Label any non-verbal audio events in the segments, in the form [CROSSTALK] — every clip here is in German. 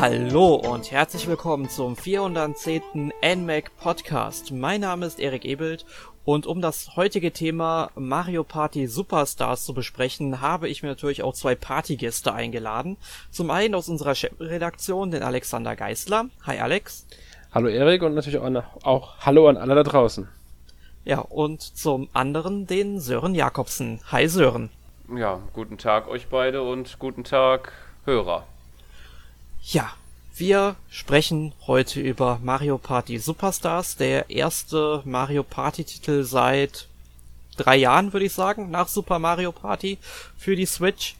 Hallo und herzlich willkommen zum 410. NMAC Podcast. Mein Name ist Erik Ebelt und um das heutige Thema Mario Party Superstars zu besprechen, habe ich mir natürlich auch zwei Partygäste eingeladen. Zum einen aus unserer Chefredaktion den Alexander Geisler. Hi Alex. Hallo Erik und natürlich auch, auch Hallo an alle da draußen. Ja, und zum anderen den Sören Jakobsen. Hi Sören. Ja, guten Tag euch beide und guten Tag Hörer. Ja, wir sprechen heute über Mario Party Superstars, der erste Mario Party Titel seit drei Jahren, würde ich sagen, nach Super Mario Party für die Switch.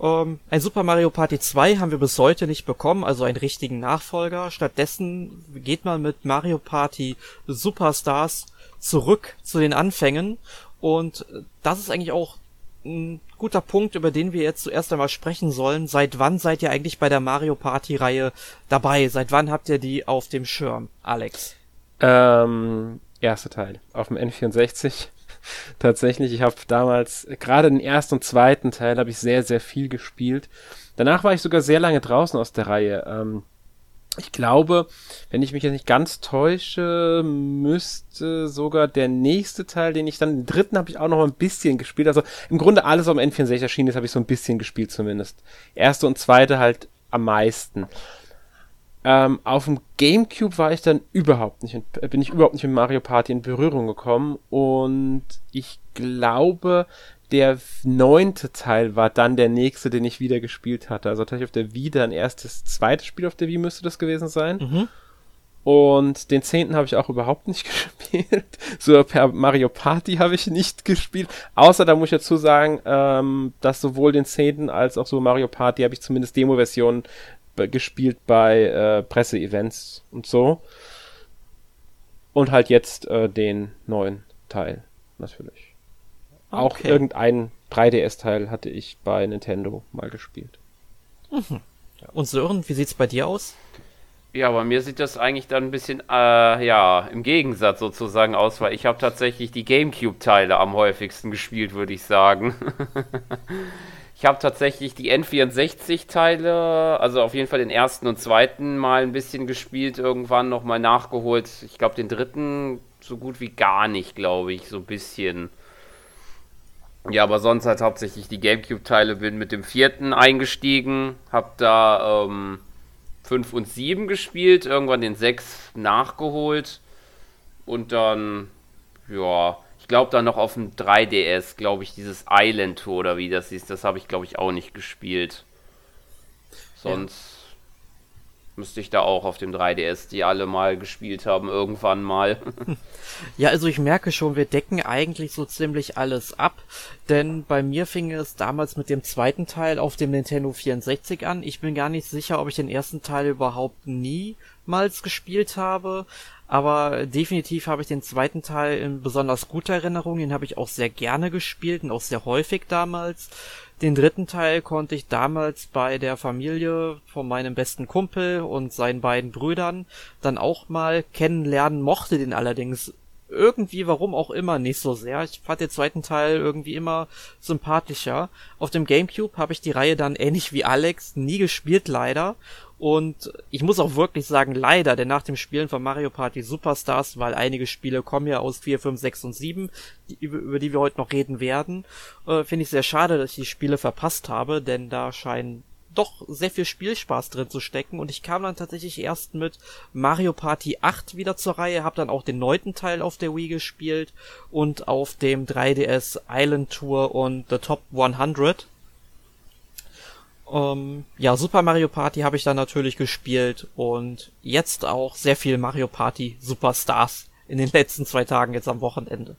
Ähm, ein Super Mario Party 2 haben wir bis heute nicht bekommen, also einen richtigen Nachfolger. Stattdessen geht man mit Mario Party Superstars zurück zu den Anfängen und das ist eigentlich auch ein guter Punkt, über den wir jetzt zuerst einmal sprechen sollen. Seit wann seid ihr eigentlich bei der Mario Party Reihe dabei? Seit wann habt ihr die auf dem Schirm, Alex? Ähm, erster Teil auf dem N64. [LAUGHS] Tatsächlich, ich habe damals gerade den ersten und zweiten Teil habe ich sehr sehr viel gespielt. Danach war ich sogar sehr lange draußen aus der Reihe. Ähm, ich glaube, wenn ich mich jetzt nicht ganz täusche, müsste sogar der nächste Teil, den ich dann, den dritten habe ich auch noch ein bisschen gespielt. Also im Grunde alles am N64 erschienen ist, habe ich so ein bisschen gespielt zumindest. Erste und zweite halt am meisten. Ähm, auf dem Gamecube war ich dann überhaupt nicht, bin ich überhaupt nicht mit Mario Party in Berührung gekommen und ich glaube, der neunte Teil war dann der nächste, den ich wieder gespielt hatte. Also tatsächlich auf der Wii dann erst das zweite Spiel auf der Wii müsste das gewesen sein. Mhm. Und den zehnten habe ich auch überhaupt nicht [LAUGHS] gespielt. So per Mario Party habe ich nicht gespielt. Außer da muss ich dazu sagen, ähm, dass sowohl den zehnten als auch so Mario Party habe ich zumindest Demo-Versionen gespielt bei äh, Presseevents und so. Und halt jetzt äh, den neuen Teil natürlich. Auch okay. irgendein 3DS-Teil hatte ich bei Nintendo mal gespielt. Mhm. Und Sören, wie sieht's bei dir aus? Ja, bei mir sieht das eigentlich dann ein bisschen, äh, ja, im Gegensatz sozusagen aus, weil ich habe tatsächlich die Gamecube-Teile am häufigsten gespielt, würde ich sagen. [LAUGHS] ich habe tatsächlich die N64-Teile, also auf jeden Fall den ersten und zweiten mal ein bisschen gespielt, irgendwann nochmal nachgeholt. Ich glaube, den dritten so gut wie gar nicht, glaube ich, so ein bisschen. Ja, aber sonst halt hauptsächlich die Gamecube-Teile. Bin mit dem vierten eingestiegen, hab da ähm, 5 und 7 gespielt, irgendwann den 6 nachgeholt und dann, ja, ich glaube dann noch auf dem 3DS, glaube ich, dieses Island Tour oder wie das ist, das habe ich glaube ich auch nicht gespielt. Sonst müsste ich da auch auf dem 3DS die alle mal gespielt haben, irgendwann mal. ja, also ich merke schon, wir decken eigentlich so ziemlich alles ab, denn bei mir fing es damals mit dem zweiten Teil auf dem Nintendo 64 an. Ich bin gar nicht sicher, ob ich den ersten Teil überhaupt niemals gespielt habe, aber definitiv habe ich den zweiten Teil in besonders guter Erinnerung, den habe ich auch sehr gerne gespielt und auch sehr häufig damals. Den dritten Teil konnte ich damals bei der Familie von meinem besten Kumpel und seinen beiden Brüdern dann auch mal kennenlernen, mochte den allerdings irgendwie, warum auch immer, nicht so sehr. Ich fand den zweiten Teil irgendwie immer sympathischer. Auf dem Gamecube habe ich die Reihe dann ähnlich wie Alex nie gespielt, leider. Und ich muss auch wirklich sagen, leider, denn nach dem Spielen von Mario Party Superstars, weil einige Spiele kommen ja aus 4, 5, 6 und 7, die, über, die wir heute noch reden werden, äh, finde ich sehr schade, dass ich die Spiele verpasst habe, denn da scheinen doch sehr viel Spielspaß drin zu stecken. Und ich kam dann tatsächlich erst mit Mario Party 8 wieder zur Reihe, habe dann auch den neunten Teil auf der Wii gespielt und auf dem 3DS Island Tour und The Top 100 ähm, ja, Super Mario Party habe ich dann natürlich gespielt und jetzt auch sehr viel Mario Party Superstars in den letzten zwei Tagen jetzt am Wochenende.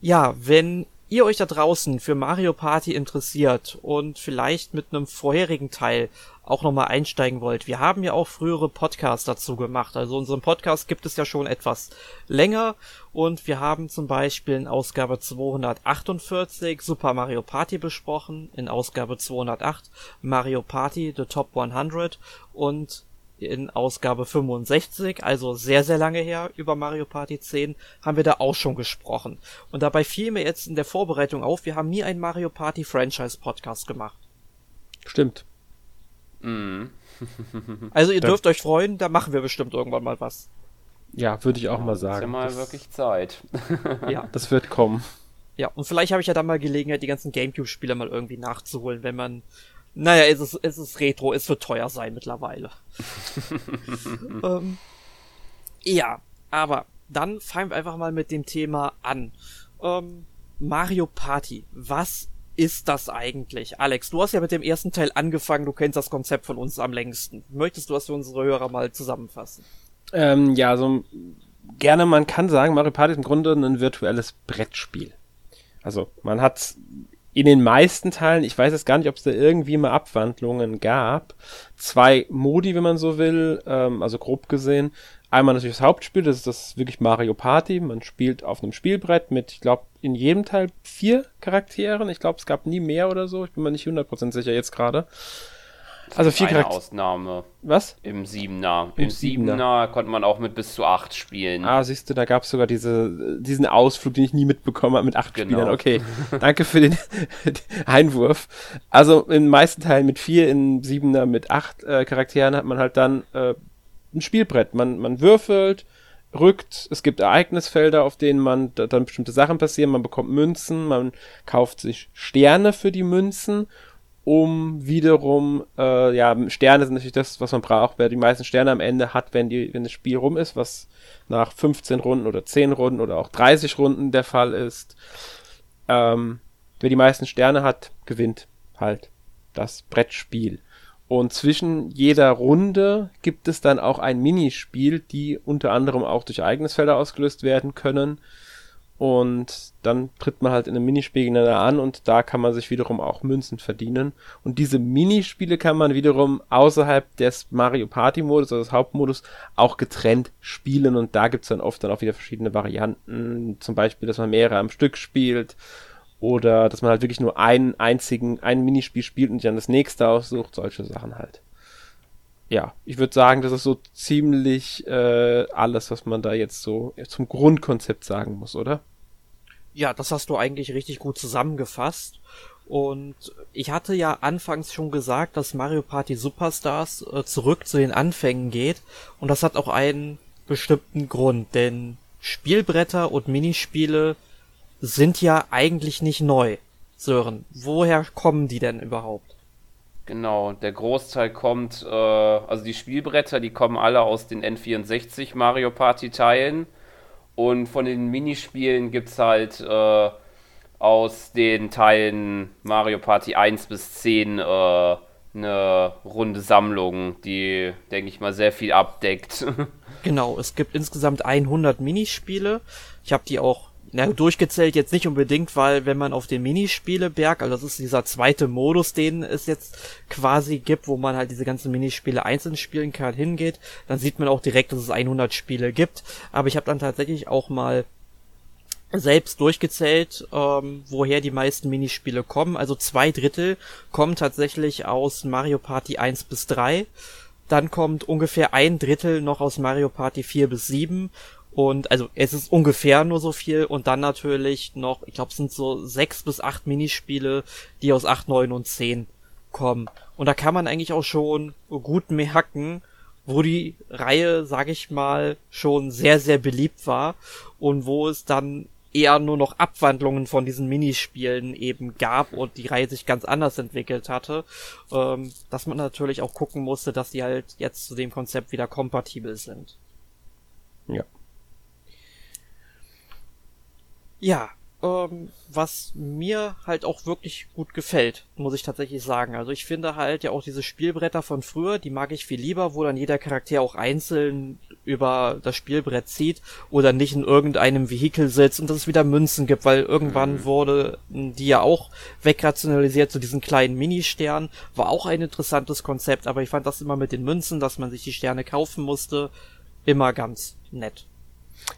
Ja, wenn ihr euch da draußen für Mario Party interessiert und vielleicht mit einem vorherigen Teil auch nochmal einsteigen wollt, wir haben ja auch frühere Podcasts dazu gemacht. Also unseren Podcast gibt es ja schon etwas länger und wir haben zum Beispiel in Ausgabe 248 Super Mario Party besprochen, in Ausgabe 208 Mario Party The Top 100 und in Ausgabe 65, also sehr, sehr lange her, über Mario Party 10, haben wir da auch schon gesprochen. Und dabei fiel mir jetzt in der Vorbereitung auf, wir haben nie einen Mario Party Franchise Podcast gemacht. Stimmt. Mhm. [LAUGHS] [LAUGHS] also ihr dürft euch freuen, da machen wir bestimmt irgendwann mal was. Ja, würde ich auch mal sagen. Ist ja mal das, wirklich Zeit. ja. [LAUGHS] Das wird kommen. Ja, und vielleicht habe ich ja dann mal Gelegenheit, die ganzen Gamecube-Spiele mal irgendwie nachzuholen, wenn man. Naja, es ist, es ist Retro, es wird teuer sein mittlerweile. [LAUGHS] ähm, ja, aber dann fangen wir einfach mal mit dem Thema an. Ähm, Mario Party. Was ist das eigentlich? Alex, du hast ja mit dem ersten Teil angefangen, du kennst das Konzept von uns am längsten. Möchtest du das für unsere Hörer mal zusammenfassen? Ähm, ja, so gerne, man kann sagen, Mario Party ist im Grunde ein virtuelles Brettspiel. Also man hat in den meisten Teilen, ich weiß jetzt gar nicht, ob es da irgendwie mal Abwandlungen gab, zwei Modi, wenn man so will, ähm, also grob gesehen. Einmal natürlich das Hauptspiel, das ist das wirklich Mario Party. Man spielt auf einem Spielbrett mit, ich glaube, in jedem Teil vier Charakteren. Ich glaube, es gab nie mehr oder so. Ich bin mir nicht 100% sicher jetzt gerade. Also vier Charaktere. Ausnahme. Was? Im Siebener. Im, Im Siebener. Siebener konnte man auch mit bis zu acht spielen. Ah, siehst du, da gab es sogar diese, diesen Ausflug, den ich nie mitbekommen habe mit acht genau. Spielern. Okay, [LAUGHS] danke für den [LAUGHS] Einwurf. Also in den meisten Teilen mit vier, in Siebener mit acht äh, Charakteren hat man halt dann äh, ein Spielbrett. Man, man würfelt, rückt, es gibt Ereignisfelder, auf denen man da, dann bestimmte Sachen passieren, man bekommt Münzen, man kauft sich Sterne für die Münzen um wiederum, äh, ja, Sterne sind natürlich das, was man braucht, wer die meisten Sterne am Ende hat, wenn, die, wenn das Spiel rum ist, was nach 15 Runden oder 10 Runden oder auch 30 Runden der Fall ist. Ähm, wer die meisten Sterne hat, gewinnt halt das Brettspiel. Und zwischen jeder Runde gibt es dann auch ein Minispiel, die unter anderem auch durch Ereignisfelder ausgelöst werden können und dann tritt man halt in einem Minispiel gegeneinander an und da kann man sich wiederum auch Münzen verdienen. Und diese Minispiele kann man wiederum außerhalb des Mario Party Modus, also des Hauptmodus, auch getrennt spielen und da gibt's dann oft dann auch wieder verschiedene Varianten. Zum Beispiel, dass man mehrere am Stück spielt oder dass man halt wirklich nur einen einzigen, ein Minispiel spielt und dann das nächste aussucht, solche Sachen halt. Ja, ich würde sagen, das ist so ziemlich äh, alles, was man da jetzt so zum Grundkonzept sagen muss, oder? Ja, das hast du eigentlich richtig gut zusammengefasst. Und ich hatte ja anfangs schon gesagt, dass Mario Party Superstars äh, zurück zu den Anfängen geht. Und das hat auch einen bestimmten Grund, denn Spielbretter und Minispiele sind ja eigentlich nicht neu. Sören, woher kommen die denn überhaupt? Genau, der Großteil kommt, äh, also die Spielbretter, die kommen alle aus den N64 Mario Party Teilen. Und von den Minispielen gibt es halt äh, aus den Teilen Mario Party 1 bis 10 äh, eine runde Sammlung, die, denke ich mal, sehr viel abdeckt. [LAUGHS] genau, es gibt insgesamt 100 Minispiele. Ich habe die auch na, durchgezählt jetzt nicht unbedingt, weil wenn man auf den Minispieleberg, also das ist dieser zweite Modus, den es jetzt quasi gibt, wo man halt diese ganzen Minispiele einzeln spielen kann, hingeht, dann sieht man auch direkt, dass es 100 Spiele gibt. Aber ich habe dann tatsächlich auch mal selbst durchgezählt, ähm, woher die meisten Minispiele kommen. Also zwei Drittel kommen tatsächlich aus Mario Party 1 bis 3. Dann kommt ungefähr ein Drittel noch aus Mario Party 4 bis 7 und also es ist ungefähr nur so viel und dann natürlich noch, ich glaube, es sind so sechs bis acht Minispiele, die aus acht, neun und zehn kommen. Und da kann man eigentlich auch schon gut merken, wo die Reihe, sag ich mal, schon sehr, sehr beliebt war und wo es dann eher nur noch Abwandlungen von diesen Minispielen eben gab und die Reihe sich ganz anders entwickelt hatte, ähm, dass man natürlich auch gucken musste, dass die halt jetzt zu dem Konzept wieder kompatibel sind. Ja, Ja, ähm, was mir halt auch wirklich gut gefällt, muss ich tatsächlich sagen. Also ich finde halt ja auch diese Spielbretter von früher, die mag ich viel lieber, wo dann jeder Charakter auch einzeln über das Spielbrett zieht oder nicht in irgendeinem Vehikel sitzt und dass es wieder Münzen gibt, weil irgendwann mhm. wurde die ja auch wegrationalisiert zu diesen kleinen Mini-Sternen. War auch ein interessantes Konzept, aber ich fand das immer mit den Münzen, dass man sich die Sterne kaufen musste, immer ganz nett.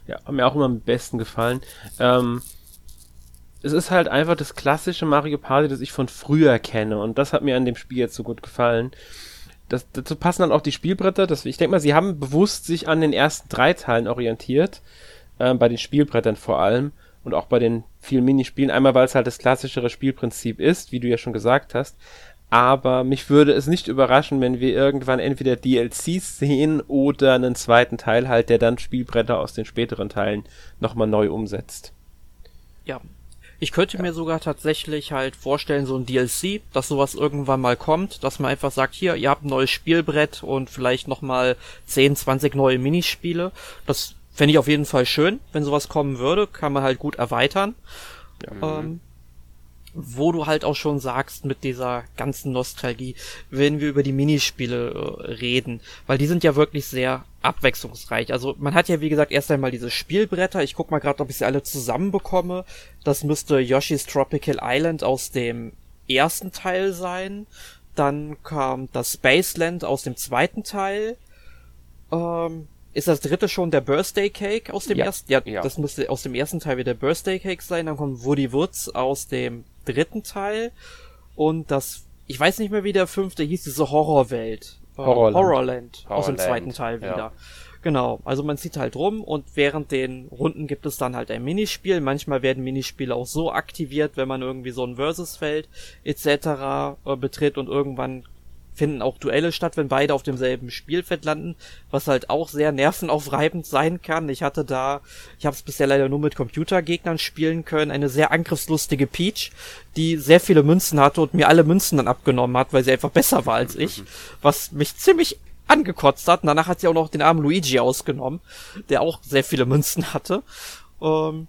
Ja, hat mir auch immer am besten gefallen. Ähm, es ist halt einfach das klassische Mario Party, das ich von früher kenne. Und das hat mir an dem Spiel jetzt so gut gefallen. Das, dazu passen dann auch die Spielbretter. Das, ich denke mal, sie haben bewusst sich an den ersten drei Teilen orientiert. Äh, bei den Spielbrettern vor allem. Und auch bei den vielen Minispielen. Einmal, weil es halt das klassischere Spielprinzip ist, wie du ja schon gesagt hast. Aber mich würde es nicht überraschen, wenn wir irgendwann entweder DLCs sehen oder einen zweiten Teil halt, der dann Spielbretter aus den späteren Teilen nochmal neu umsetzt. Ja. Ich könnte ja. mir sogar tatsächlich halt vorstellen, so ein DLC, dass sowas irgendwann mal kommt, dass man einfach sagt, hier, ihr habt ein neues Spielbrett und vielleicht nochmal 10, 20 neue Minispiele. Das fände ich auf jeden Fall schön, wenn sowas kommen würde, kann man halt gut erweitern. Ja. Ähm, wo du halt auch schon sagst mit dieser ganzen Nostalgie, wenn wir über die Minispiele äh, reden, weil die sind ja wirklich sehr abwechslungsreich. Also man hat ja wie gesagt erst einmal diese Spielbretter. Ich guck mal gerade, ob ich sie alle zusammenbekomme. Das müsste Yoshi's Tropical Island aus dem ersten Teil sein. Dann kam das Spaceland aus dem zweiten Teil. Ähm, ist das dritte schon der Birthday Cake aus dem ja, ersten? Ja, ja, das müsste aus dem ersten Teil wieder der Birthday Cake sein. Dann kommt Woody Woods aus dem dritten Teil. Und das, ich weiß nicht mehr, wie der fünfte hieß, diese Horrorwelt. Äh, Horrorland. Horrorland. Aus dem zweiten Teil wieder. Ja. Genau, also man zieht halt rum und während den Runden gibt es dann halt ein Minispiel. Manchmal werden Minispiele auch so aktiviert, wenn man irgendwie so ein Versusfeld etc. Äh, betritt und irgendwann finden auch Duelle statt, wenn beide auf demselben Spielfeld landen, was halt auch sehr nervenaufreibend sein kann. Ich hatte da, ich habe es bisher leider nur mit Computergegnern spielen können, eine sehr angriffslustige Peach, die sehr viele Münzen hatte und mir alle Münzen dann abgenommen hat, weil sie einfach besser war als ich, was mich ziemlich angekotzt hat. Und danach hat sie auch noch den armen Luigi ausgenommen, der auch sehr viele Münzen hatte. Ähm,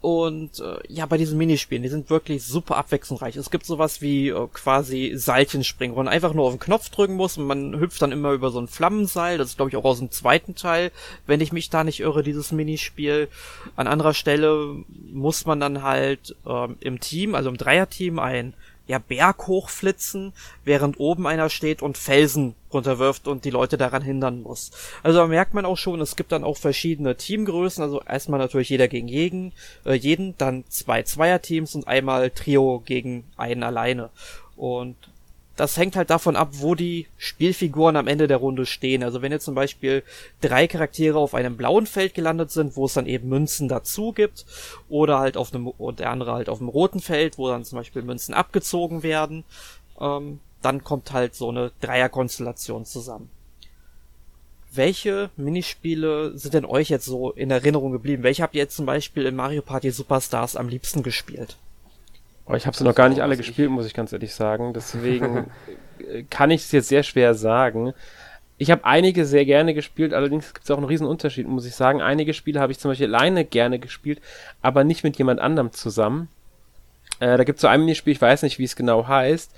und äh, ja, bei diesen Minispielen, die sind wirklich super abwechslungsreich. Es gibt sowas wie äh, quasi Seilchenspringen, wo man einfach nur auf den Knopf drücken muss und man hüpft dann immer über so ein Flammenseil. Das ist, glaube ich, auch aus dem zweiten Teil, wenn ich mich da nicht irre, dieses Minispiel. An anderer Stelle muss man dann halt ähm, im Team, also im Dreierteam, ein ja, Berg hochflitzen, während oben einer steht und Felsen runterwirft und die Leute daran hindern muss. Also da merkt man auch schon, es gibt dann auch verschiedene Teamgrößen, also erstmal natürlich jeder gegen jeden, äh, jeden, dann zwei Zweierteams und einmal Trio gegen einen alleine. Und das hängt halt davon ab, wo die Spielfiguren am Ende der Runde stehen. Also wenn jetzt zum Beispiel drei Charaktere auf einem blauen Feld gelandet sind, wo es dann eben Münzen dazu gibt, oder halt auf einem, und der andere halt auf einem roten Feld, wo dann zum Beispiel Münzen abgezogen werden, ähm, dann kommt halt so eine Dreierkonstellation zusammen. Welche Minispiele sind denn euch jetzt so in Erinnerung geblieben? Welche habt ihr jetzt zum Beispiel in Mario Party Superstars am liebsten gespielt? Oh, ich habe sie noch gar nicht alle gespielt, muss ich ganz ehrlich sagen. Deswegen [LAUGHS] kann ich es jetzt sehr schwer sagen. Ich habe einige sehr gerne gespielt, allerdings gibt es auch einen riesen Unterschied, muss ich sagen. Einige Spiele habe ich zum Beispiel alleine gerne gespielt, aber nicht mit jemand anderem zusammen. Äh, da gibt es so ein Minispiel, ich weiß nicht, wie es genau heißt.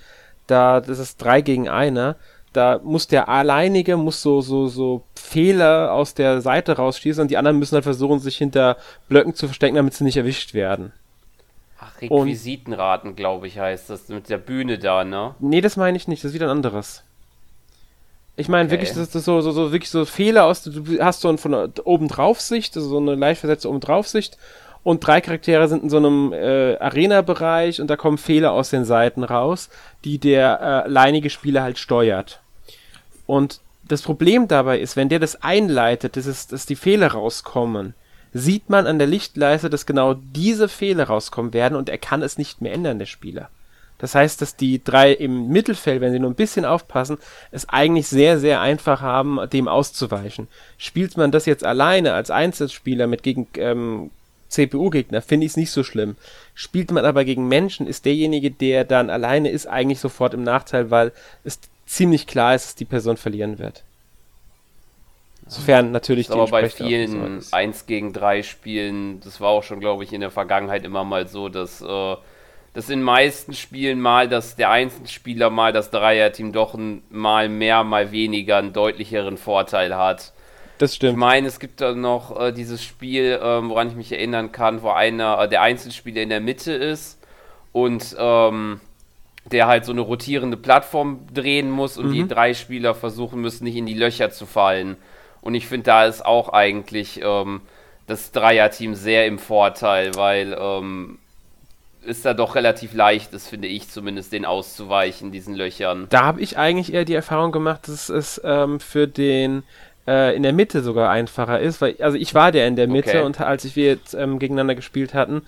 Da, das ist drei gegen einer. Da muss der alleinige, muss so, so, so Fehler aus der Seite rausschießen und die anderen müssen halt versuchen, sich hinter Blöcken zu verstecken, damit sie nicht erwischt werden. Requisitenraten, glaube ich, heißt das, mit der Bühne da, ne? Nee, das meine ich nicht, das ist wieder ein anderes. Ich meine okay. wirklich, das ist so, so, so, wirklich so Fehler aus, du hast so ein von oben drauf Sicht, also so eine leicht versetzte oben drauf Sicht und drei Charaktere sind in so einem äh, Arena-Bereich und da kommen Fehler aus den Seiten raus, die der äh, alleinige Spieler halt steuert. Und das Problem dabei ist, wenn der das einleitet, dass, es, dass die Fehler rauskommen, sieht man an der Lichtleiste, dass genau diese Fehler rauskommen werden und er kann es nicht mehr ändern, der Spieler. Das heißt, dass die drei im Mittelfeld, wenn sie nur ein bisschen aufpassen, es eigentlich sehr, sehr einfach haben, dem auszuweichen. Spielt man das jetzt alleine als Einzelspieler mit gegen ähm, CPU-Gegner, finde ich es nicht so schlimm. Spielt man aber gegen Menschen, ist derjenige, der dann alleine ist, eigentlich sofort im Nachteil, weil es ziemlich klar ist, dass die Person verlieren wird. Sofern natürlich das die aber bei vielen 1 gegen 3 Spielen, das war auch schon, glaube ich, in der Vergangenheit immer mal so, dass äh, das in meisten Spielen mal, dass der Einzelspieler mal das Dreierteam doch ein, mal mehr, mal weniger einen deutlicheren Vorteil hat. Das stimmt. Ich meine, es gibt da noch äh, dieses Spiel, äh, woran ich mich erinnern kann, wo einer, äh, der Einzelspieler in der Mitte ist und ähm, der halt so eine rotierende Plattform drehen muss und mhm. die drei Spieler versuchen müssen, nicht in die Löcher zu fallen. Und ich finde, da ist auch eigentlich ähm, das Dreierteam sehr im Vorteil, weil ähm, ist da doch relativ leicht ist, finde ich zumindest, den auszuweichen, diesen Löchern. Da habe ich eigentlich eher die Erfahrung gemacht, dass es ähm, für den äh, in der Mitte sogar einfacher ist, weil also ich war der in der Mitte okay. und als ich wir jetzt ähm, gegeneinander gespielt hatten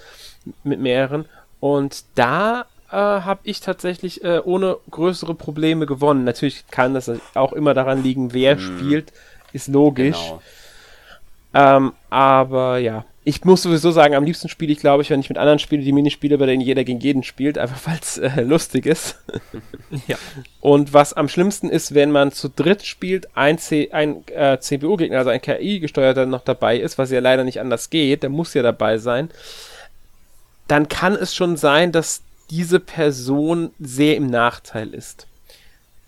mit mehreren und da äh, habe ich tatsächlich äh, ohne größere Probleme gewonnen. Natürlich kann das auch immer daran liegen, wer hm. spielt, ist logisch. Genau. Ähm, aber ja, ich muss sowieso sagen, am liebsten spiele ich, glaube ich, wenn ich mit anderen spiele, die Minispiele, bei denen jeder gegen jeden spielt, einfach weil es äh, lustig ist. [LAUGHS] ja. Und was am schlimmsten ist, wenn man zu dritt spielt, ein, C ein äh, CPU-Gegner, also ein KI-gesteuerter noch dabei ist, was ja leider nicht anders geht, der muss ja dabei sein, dann kann es schon sein, dass diese Person sehr im Nachteil ist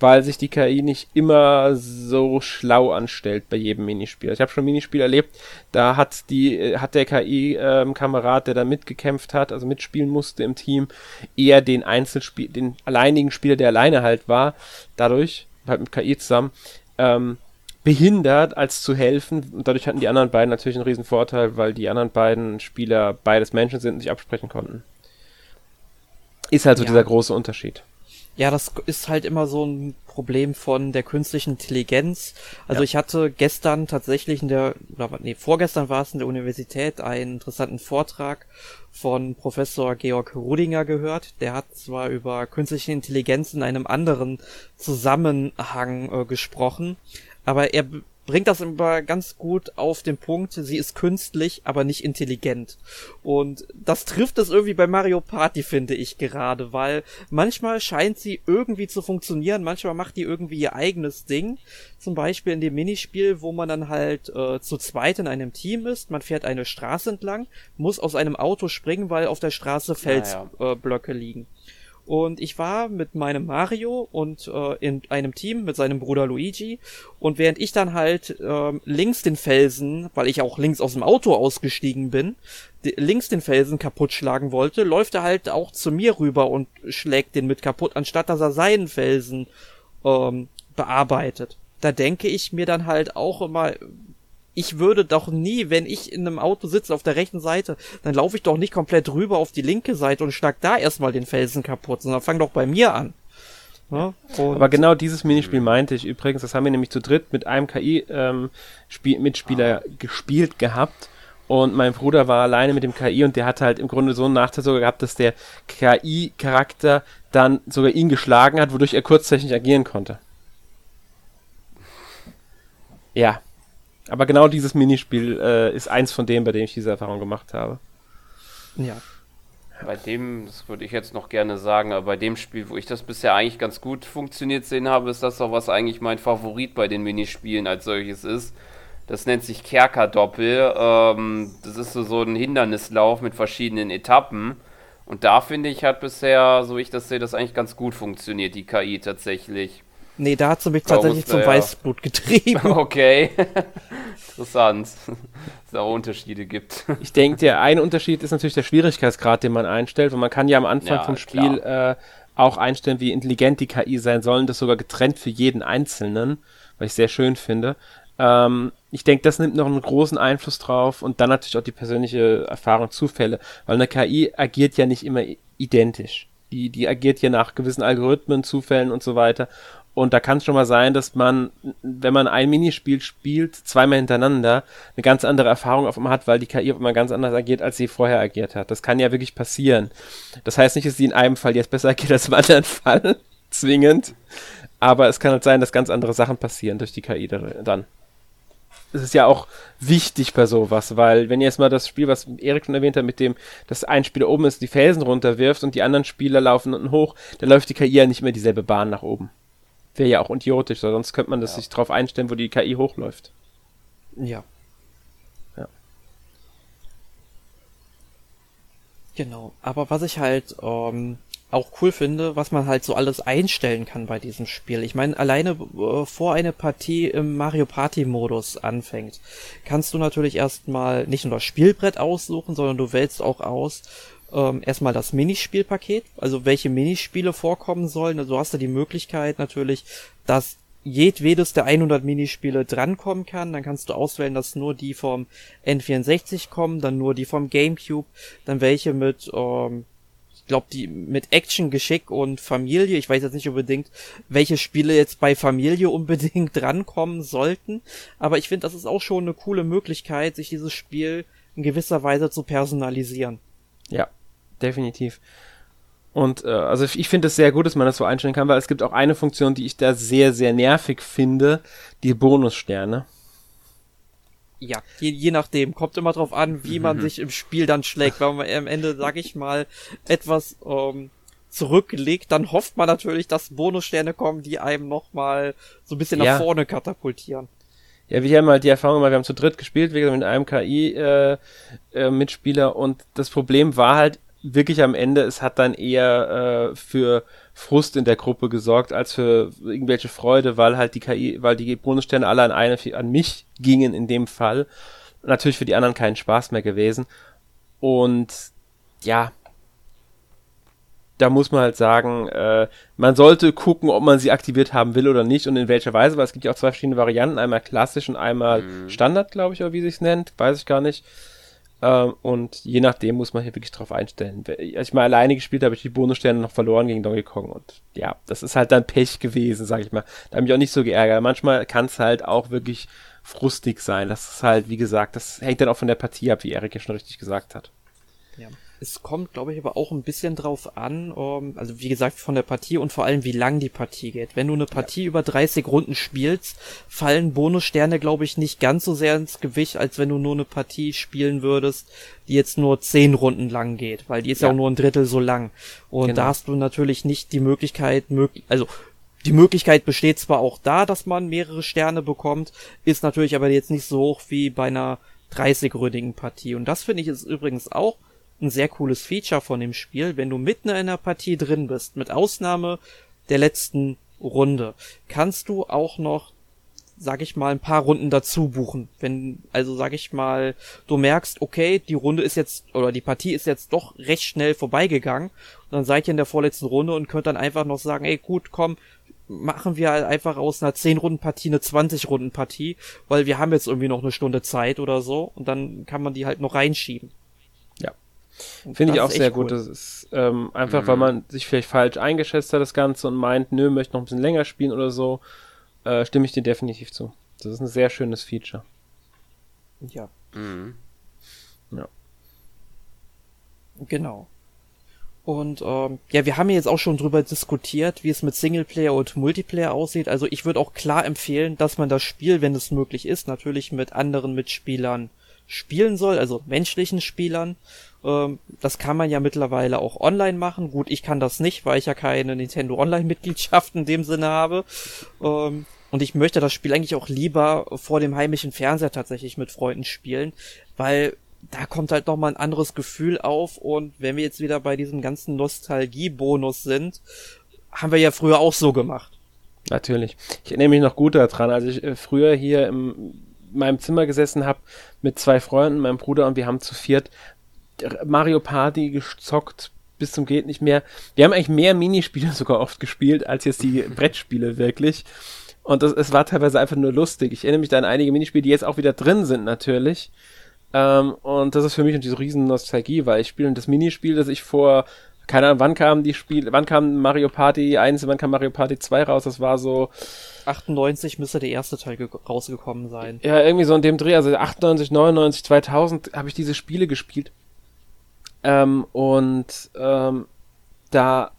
weil sich die KI nicht immer so schlau anstellt bei jedem Minispiel. Ich habe schon ein Minispiel erlebt, da hat die hat der KI-Kamerad, ähm, der da mitgekämpft hat, also mitspielen musste im Team, eher den Einzelspiel, den alleinigen Spieler, der alleine halt war, dadurch halt mit KI zusammen. Ähm, behindert, als zu helfen. Und dadurch hatten die anderen beiden natürlich einen riesen Vorteil, weil die anderen beiden Spieler beides Menschen sind und sich absprechen konnten. Ist halt so ja. dieser große Unterschied. Ja, das ist halt immer so ein Problem von der künstlichen Intelligenz. Also ja. ich hatte gestern tatsächlich in der, oder nee, vorgestern war es in der Universität einen interessanten Vortrag von Professor Georg Rudinger gehört. Der hat zwar über künstliche Intelligenz in einem anderen Zusammenhang äh, gesprochen, aber er bringt das immer ganz gut auf den Punkt, sie ist künstlich, aber nicht intelligent. Und das trifft es irgendwie bei Mario Party, finde ich gerade, weil manchmal scheint sie irgendwie zu funktionieren, manchmal macht die irgendwie ihr eigenes Ding. Zum Beispiel in dem Minispiel, wo man dann halt äh, zu zweit in einem Team ist, man fährt eine Straße entlang, muss aus einem Auto springen, weil auf der Straße Felsblöcke ja, ja. äh, liegen. Und ich war mit meinem Mario und äh, in einem Team mit seinem Bruder Luigi. Und während ich dann halt äh, links den Felsen, weil ich auch links aus dem Auto ausgestiegen bin, links den Felsen kaputt schlagen wollte, läuft er halt auch zu mir rüber und schlägt den mit kaputt, anstatt dass er seinen Felsen ähm, bearbeitet. Da denke ich mir dann halt auch immer, ich würde doch nie, wenn ich in einem Auto sitze auf der rechten Seite, dann laufe ich doch nicht komplett rüber auf die linke Seite und schlag da erstmal den Felsen kaputt, sondern fang doch bei mir an. Ja, Aber genau dieses Minispiel meinte ich übrigens, das haben wir nämlich zu dritt mit einem KI-Mitspieler ähm, gespielt gehabt. Und mein Bruder war alleine mit dem KI und der hatte halt im Grunde so einen Nachteil sogar gehabt, dass der KI-Charakter dann sogar ihn geschlagen hat, wodurch er kurzzeitig agieren konnte. Ja, aber genau dieses Minispiel äh, ist eins von denen, bei dem ich diese Erfahrung gemacht habe. Ja. Bei dem, das würde ich jetzt noch gerne sagen, aber bei dem Spiel, wo ich das bisher eigentlich ganz gut funktioniert sehen habe, ist das auch was eigentlich mein Favorit bei den Minispielen als solches ist. Das nennt sich Kerkerdoppel. Ähm, das ist so, so ein Hindernislauf mit verschiedenen Etappen. Und da finde ich, hat bisher, so ich das sehe, das eigentlich ganz gut funktioniert, die KI tatsächlich. Nee, da hat sie mich tatsächlich zum ja. Weißblut getrieben. [LAUGHS] Okay. Interessant. [LAUGHS] Dass es auch Unterschiede gibt. Ich denke, der eine Unterschied ist natürlich der Schwierigkeitsgrad, den man einstellt. Und man kann ja am Anfang ja, vom Spiel äh, auch einstellen, wie intelligent die KI sein soll. Und das sogar getrennt für jeden Einzelnen, was ich sehr schön finde. Ähm, ich denke, das nimmt noch einen großen Einfluss drauf. Und dann natürlich auch die persönliche Erfahrung, Zufälle. Weil eine KI agiert ja nicht immer identisch. Die, die agiert ja nach gewissen Algorithmen, Zufällen und so weiter. Und da kann es schon mal sein, dass man, wenn man ein Minispiel spielt, zweimal hintereinander, eine ganz andere Erfahrung auf einmal hat, weil die KI auf einmal ganz anders agiert, als sie vorher agiert hat. Das kann ja wirklich passieren. Das heißt nicht, dass sie in einem Fall jetzt besser [LAUGHS] agiert als im anderen Fall, [LAUGHS] zwingend. Aber es kann halt sein, dass ganz andere Sachen passieren durch die KI dann. Es ist ja auch wichtig bei sowas, weil wenn ihr jetzt mal das Spiel, was Erik schon erwähnt hat, mit dem, dass ein Spieler oben ist, die Felsen runterwirft und die anderen Spieler laufen unten hoch, dann läuft die KI ja nicht mehr dieselbe Bahn nach oben. Wäre ja auch idiotisch, sonst könnte man das ja. sich drauf einstellen, wo die KI hochläuft. Ja. Ja. Genau. Aber was ich halt ähm, auch cool finde, was man halt so alles einstellen kann bei diesem Spiel. Ich meine, alleine äh, vor eine Partie im Mario Party Modus anfängt, kannst du natürlich erstmal nicht nur das Spielbrett aussuchen, sondern du wählst auch aus, ähm, erstmal das Minispielpaket, also welche Minispiele vorkommen sollen. Also du hast da die Möglichkeit natürlich, dass jedwedes der 100 Minispiele drankommen kann. Dann kannst du auswählen, dass nur die vom N64 kommen, dann nur die vom GameCube, dann welche mit, ähm, ich glaube, die mit Action, Geschick und Familie. Ich weiß jetzt nicht unbedingt, welche Spiele jetzt bei Familie [LAUGHS] unbedingt drankommen sollten. Aber ich finde, das ist auch schon eine coole Möglichkeit, sich dieses Spiel in gewisser Weise zu personalisieren. Ja, definitiv. Und äh, also ich finde es sehr gut, dass man das so einstellen kann, weil es gibt auch eine Funktion, die ich da sehr, sehr nervig finde, die Bonussterne. Ja, je, je nachdem. Kommt immer drauf an, wie man mhm. sich im Spiel dann schlägt. Wenn man am Ende, sag ich mal, etwas ähm, zurücklegt, dann hofft man natürlich, dass Bonussterne kommen, die einem nochmal so ein bisschen ja. nach vorne katapultieren. Ja, wir haben halt die Erfahrung gemacht, wir haben zu dritt gespielt, wie gesagt, mit einem KI-Mitspieler äh, äh, und das Problem war halt wirklich am Ende, es hat dann eher äh, für Frust in der Gruppe gesorgt, als für irgendwelche Freude, weil halt die KI, weil die Bonussterne alle an eine, an mich gingen in dem Fall. Natürlich für die anderen keinen Spaß mehr gewesen. Und ja, da muss man halt sagen, äh, man sollte gucken, ob man sie aktiviert haben will oder nicht und in welcher Weise, weil es gibt ja auch zwei verschiedene Varianten, einmal klassisch und einmal mhm. Standard, glaube ich, oder wie sich nennt, weiß ich gar nicht. Ähm, und je nachdem muss man hier wirklich drauf einstellen. Als ich mal alleine gespielt habe, habe ich die Bonussterne noch verloren gegen Donkey Kong und ja, das ist halt dann Pech gewesen, sag ich mal. Da habe ich auch nicht so geärgert. Manchmal kann es halt auch wirklich frustig sein. Das ist halt, wie gesagt, das hängt dann auch von der Partie ab, wie Erik ja schon richtig gesagt hat. Ja. Es kommt, glaube ich, aber auch ein bisschen drauf an, um, ähm, also wie gesagt, von der Partie und vor allem, wie lang die Partie geht. Wenn du eine Partie ja. über 30 Runden spielst, fallen Bonussterne, glaube ich, nicht ganz so sehr ins Gewicht, als wenn du nur eine Partie spielen würdest, die jetzt nur 10 Runden lang geht, weil die ist ja, ja auch nur ein Drittel so lang. Und genau. da hast du natürlich nicht die Möglichkeit, möglich, also die Möglichkeit besteht zwar auch da, dass man mehrere Sterne bekommt, ist natürlich aber jetzt nicht so hoch wie bei einer 30-ründigen Partie. Und das finde ich ist übrigens auch ein sehr cooles Feature von dem Spiel. Wenn du mitten in einer Partie drin bist, mit Ausnahme der letzten Runde, kannst du auch noch sag ich mal, ein paar Runden dazu buchen. Wenn, also sag ich mal, du merkst, okay, die Runde ist jetzt, oder die Partie ist jetzt doch recht schnell vorbeigegangen, dann seid ihr in der vorletzten Runde und könnt dann einfach noch sagen, ey, gut, komm, machen wir halt einfach aus einer 10-Runden-Partie eine 20-Runden-Partie, weil wir haben jetzt irgendwie noch eine Stunde Zeit oder so, und dann kann man die halt noch reinschieben. Finde ich auch sehr gut. Cool. Das ist ähm, einfach, mhm. weil man sich vielleicht falsch eingeschätzt hat, das Ganze, und meint, nö, möchte noch ein bisschen länger spielen oder so, äh, stimme ich dir definitiv zu. Das ist ein sehr schönes Feature. Ja. Mhm. Ja. Genau. Und ähm, ja, wir haben jetzt auch schon drüber diskutiert, wie es mit Singleplayer und Multiplayer aussieht. Also ich würde auch klar empfehlen, dass man das Spiel, wenn es möglich ist, natürlich mit anderen Mitspielern spielen soll, also menschlichen Spielern. Ähm, das kann man ja mittlerweile auch online machen. Gut, ich kann das nicht, weil ich ja keine Nintendo Online-Mitgliedschaft in dem Sinne habe. Ähm, und ich möchte das Spiel eigentlich auch lieber vor dem heimischen Fernseher tatsächlich mit Freunden spielen, weil da kommt halt nochmal ein anderes Gefühl auf. Und wenn wir jetzt wieder bei diesem ganzen Nostalgie-Bonus sind, haben wir ja früher auch so gemacht. Natürlich. Ich erinnere mich noch gut daran, als ich äh, früher hier im meinem Zimmer gesessen habe mit zwei Freunden, meinem Bruder und wir haben zu viert Mario Party gezockt bis zum geht nicht mehr. Wir haben eigentlich mehr Minispiele [LAUGHS] sogar oft gespielt als jetzt die [LAUGHS] Brettspiele wirklich. Und das, es war teilweise einfach nur lustig. Ich erinnere mich da an einige Minispiele, die jetzt auch wieder drin sind natürlich. Ähm, und das ist für mich diese riesen Nostalgie, weil ich spiele das Minispiel, das ich vor keine Ahnung, wann kam die Spiel, wann kam Mario Party 1, wann kam Mario Party 2 raus? Das war so 98 müsste der erste Teil rausgekommen sein. Ja, irgendwie so in dem Dreh, also 98, 99, 2000 habe ich diese Spiele gespielt. Ähm, und ähm, da,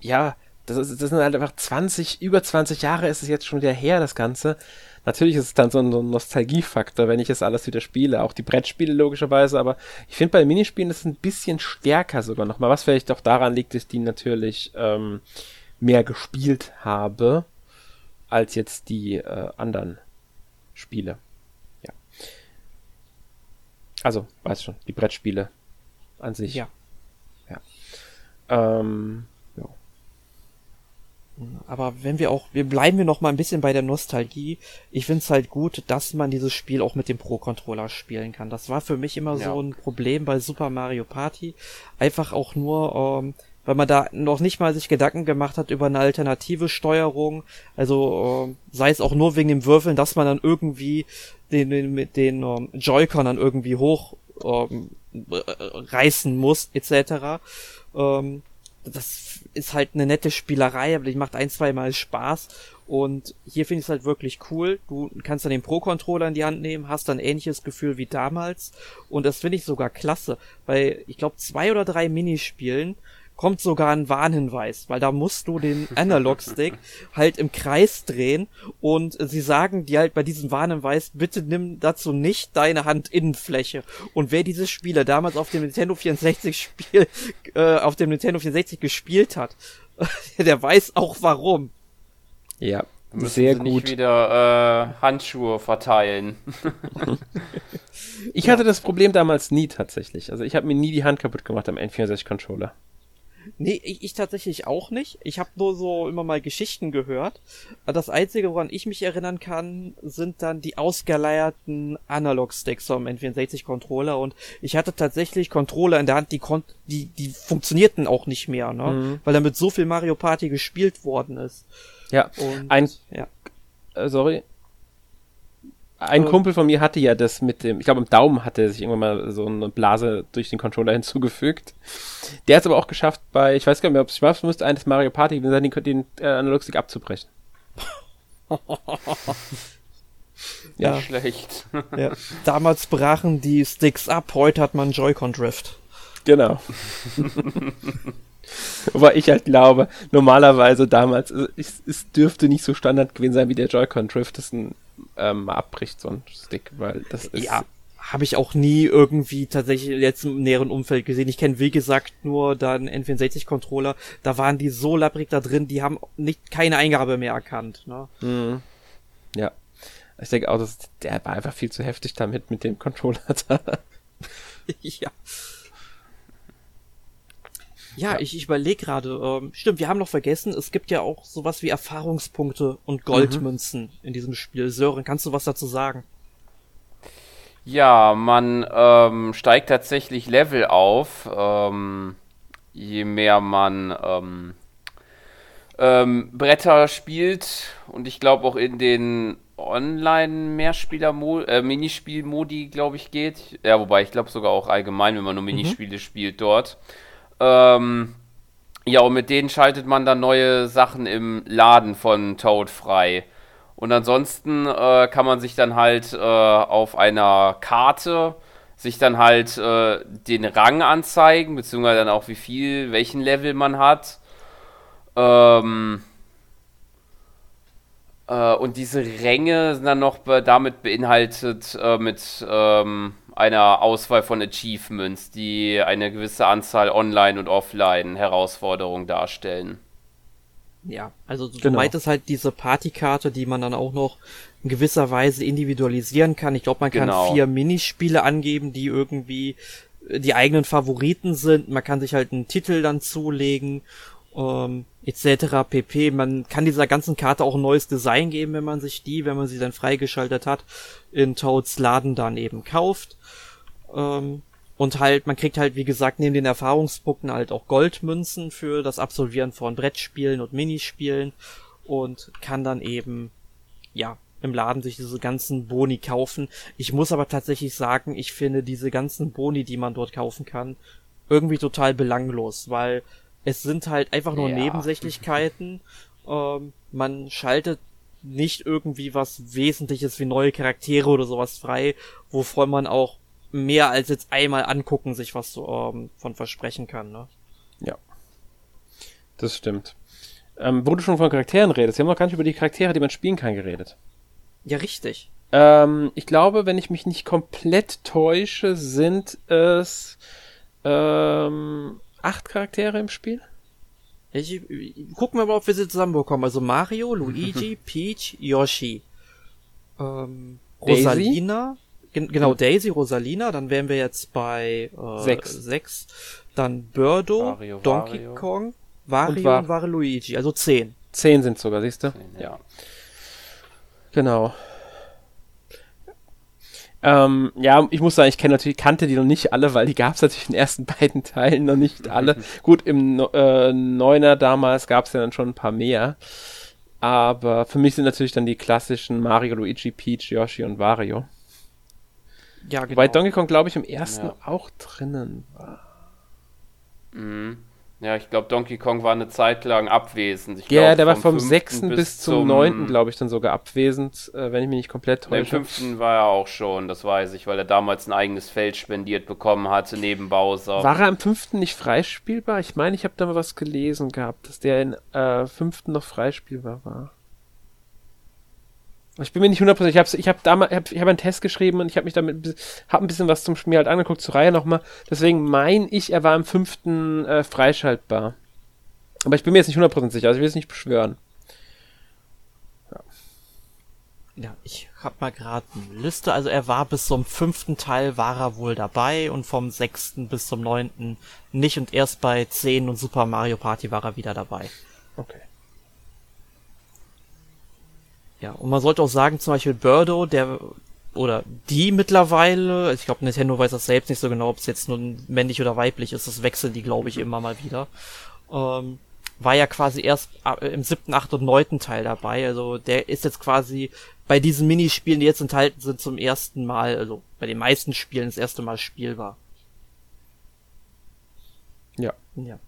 ja, das, ist, das sind halt einfach 20, über 20 Jahre ist es jetzt schon wieder her, das Ganze. Natürlich ist es dann so ein, so ein Nostalgiefaktor, wenn ich das alles wieder spiele. Auch die Brettspiele logischerweise, aber ich finde bei Minispielen ist es ein bisschen stärker sogar nochmal, was vielleicht auch daran liegt, dass die natürlich ähm, mehr gespielt habe als jetzt die äh, anderen Spiele. Ja. Also, weißt schon, die Brettspiele an sich. Ja. Ja. Ähm. Aber wenn wir auch, wir bleiben wir noch mal ein bisschen bei der Nostalgie. Ich finde es halt gut, dass man dieses Spiel auch mit dem Pro-Controller spielen kann. Das war für mich immer ja. so ein Problem bei Super Mario Party. Einfach auch nur, ähm, weil man da noch nicht mal sich Gedanken gemacht hat über eine alternative Steuerung. Also äh, sei es auch nur wegen dem Würfeln, dass man dann irgendwie den, den mit den ähm, Joy-Con dann irgendwie hoch ähm, reißen muss, etc. Ähm, das ist halt eine nette Spielerei, aber die macht ein, zwei Mal Spaß. Und hier finde ich es halt wirklich cool. Du kannst dann den Pro-Controller in die Hand nehmen, hast dann ähnliches Gefühl wie damals. Und das finde ich sogar klasse. Bei, ich glaube, zwei oder drei Minispielen kommt sogar ein Warnhinweis, weil da musst du den Analog-Stick halt im Kreis drehen und sie sagen dir halt bei diesem Warnhinweis, bitte nimm dazu nicht deine Handinnenfläche. Und wer dieses Spiel damals auf dem Nintendo 64 Spiel, äh, auf dem Nintendo 64 gespielt hat, [LAUGHS] der weiß auch warum. Ja, Müssen sehr sie gut. nicht wieder äh, Handschuhe verteilen. [LAUGHS] Ich hatte das Problem damals nie tatsächlich. Also ich habe mir nie die Hand kaputt gemacht am N64-Controller. Nee, ich, ich tatsächlich auch nicht. Ich habe nur so immer mal Geschichten gehört. Das Einzige, woran ich mich erinnern kann, sind dann die ausgeleierten Analog-Sticks vom N64-Controller. Und ich hatte tatsächlich Controller in der Hand, die, kon die, die funktionierten auch nicht mehr, ne? Mhm. Weil damit so viel Mario Party gespielt worden ist. Ja, Und, Ein- ja. äh, sorry. Ein. Kumpel von mir hatte ja das mit dem, ich glaube im Daumen hatte er sich irgendwann mal so eine Blase durch den Controller [LAUGHS] hinzugefügt. Der hat es aber auch geschafft bei, ich weiß gar nicht mehr, ob es schafft, müsste eines Mario Party gewesen sein, den, den äh, Analogstick abzubrechen. [LAUGHS] Ja. Nicht schlecht. [LAUGHS] ja. Damals brachen die Sticks ab, heute hat man Joy-Con Drift. Genau. Wobei ich halt glaube, normalerweise damals, also es, es dürfte nicht so Standard gewesen sein wie der Joy-Con Drift, das ein ähm, abbricht, so ein Stick, weil das ist. Ja, habe ich auch nie irgendwie tatsächlich jetzt im näheren Umfeld gesehen. Ich kenne, wie gesagt, nur dann N64-Controller. Da waren die so labbrig da drin, die haben nicht keine Eingabe mehr erkannt. Ne? Mhm. Ja. Ich denke auch, dass der war einfach viel zu heftig damit mit dem Controller da. [LAUGHS] ja. Ja, ich, ich überlege gerade, ähm, stimmt, wir haben noch vergessen, es gibt ja auch sowas wie Erfahrungspunkte und Goldmünzen in diesem Spiel. Sören, kannst du was dazu sagen? Ja, man ähm, steigt tatsächlich Level auf, ähm, je mehr man ähm, ähm, Bretter spielt und ich glaube auch in den Online-Mehrspieler äh, Minispiel-Modi, glaube ich, geht. Ja, wobei ich glaube sogar auch allgemein, wenn man nur Minispiele spielt dort. Ähm, ja, und mit denen schaltet man dann neue Sachen im Laden von Toad frei. Und ansonsten äh, kann man sich dann halt äh, auf einer Karte sich dann halt äh, den Rang anzeigen, beziehungsweise dann auch wie viel, welchen Level man hat. Ähm, äh, und diese Ränge sind dann noch be damit beinhaltet äh, mit ähm, einer Auswahl von Achievements, die eine gewisse Anzahl Online- und Offline-Herausforderungen darstellen. Ja, also du Genau. meintest halt diese Partykarte, die man dann auch noch in gewisser Weise individualisieren kann. Ich glaube, man kann Genau. vier Minispiele angeben, die irgendwie äh, die eigenen Favoriten sind. Man kann sich halt einen Titel dann zulegen, ähm, etc. pp. Man kann dieser ganzen Karte auch ein neues Design geben, wenn man sich die, wenn man sie dann freigeschaltet hat, in Toads Laden dann eben kauft. Ähm, und halt, man kriegt halt, wie gesagt, neben den Erfahrungspunkten halt auch Goldmünzen für das Absolvieren von Brettspielen und Minispielen und kann dann eben, ja, im Laden sich diese ganzen Boni kaufen. Ich muss aber tatsächlich sagen, ich finde diese ganzen Boni, die man dort kaufen kann, irgendwie total belanglos, weil es sind halt einfach nur Ja. Nebensächlichkeiten. ähm, man schaltet nicht irgendwie was Wesentliches wie neue Charaktere oder sowas frei, wovon man auch mehr als jetzt einmal angucken sich was so, ähm, von versprechen kann, ne? Das stimmt. Ähm, wo du schon von Charakteren redest, wir haben noch gar nicht über die Charaktere, die man spielen kann, geredet. Ja, richtig. Ähm, ich glaube, wenn ich mich nicht komplett täusche, sind es ähm, acht Charaktere im Spiel. Ich, ich, gucken wir mal, ob wir sie zusammenbekommen. Also Mario, Luigi, Peach, Yoshi, ähm, Daisy? Rosalina, gen genau, Daisy, Rosalina, dann wären wir jetzt bei äh, Sechs. sechs. Dann Birdo, Wario, Donkey Wario. Kong, Wario Und und, Wa- Waluigi, also zehn. Zehn sind sogar, siehst du? Ja. Genau. Ähm, ja, ich muss sagen, ich kenne natürlich, kannte die noch nicht alle, weil die gab es natürlich in den ersten [LAUGHS] beiden Teilen noch nicht alle. [LAUGHS] Gut, im No- äh, Neuner damals gab es ja dann schon ein paar mehr. Aber für mich sind natürlich dann die klassischen Mario, Luigi, Peach, Yoshi und Wario. Ja, genau. Wobei Donkey Kong, glaube ich, im ersten Ja. auch drinnen war. Mhm. Ja, ich glaube, Donkey Kong war eine Zeit lang abwesend. Ich ja, glaub, der war vom fünften 6. bis zum 9. glaube ich dann sogar abwesend, äh, wenn ich mich nicht komplett täusche. fünften war er auch schon, das weiß ich, weil er damals ein eigenes Feld spendiert bekommen hatte, neben Bowser. War er am 5. nicht freispielbar? Ich meine, ich habe da mal was gelesen gehabt, dass der in äh, 5. noch freispielbar war. Ich bin mir nicht hundertprozentig. Ich habe ich hab damals, ich habe ich hab einen Test geschrieben und ich habe mich damit, habe ein bisschen was zum Spiel halt angeguckt zur Reihe nochmal. Deswegen meine ich, er war im fünften äh, freischaltbar. Aber ich bin mir jetzt nicht hundertprozentig sicher, also ich will es nicht beschwören. Ja, ich hab mal gerade eine Liste. Also er war bis zum fünften Teil war er wohl dabei und vom sechsten bis zum neunten nicht und erst bei 10 und Super Mario Party war er wieder dabei. Okay. Ja, und man sollte auch sagen, zum Beispiel Birdo, der oder die mittlerweile, ich glaube Nintendo weiß das selbst nicht so genau, ob es jetzt nun männlich oder weiblich ist, das wechseln die, glaube ich, immer mal wieder. Ähm, war ja quasi erst äh, im siebten, achten und neunten Teil dabei. Also der ist jetzt quasi bei diesen Minispielen, die jetzt enthalten sind, zum ersten Mal, also bei den meisten Spielen das erste Mal spielbar. Ja. Ja.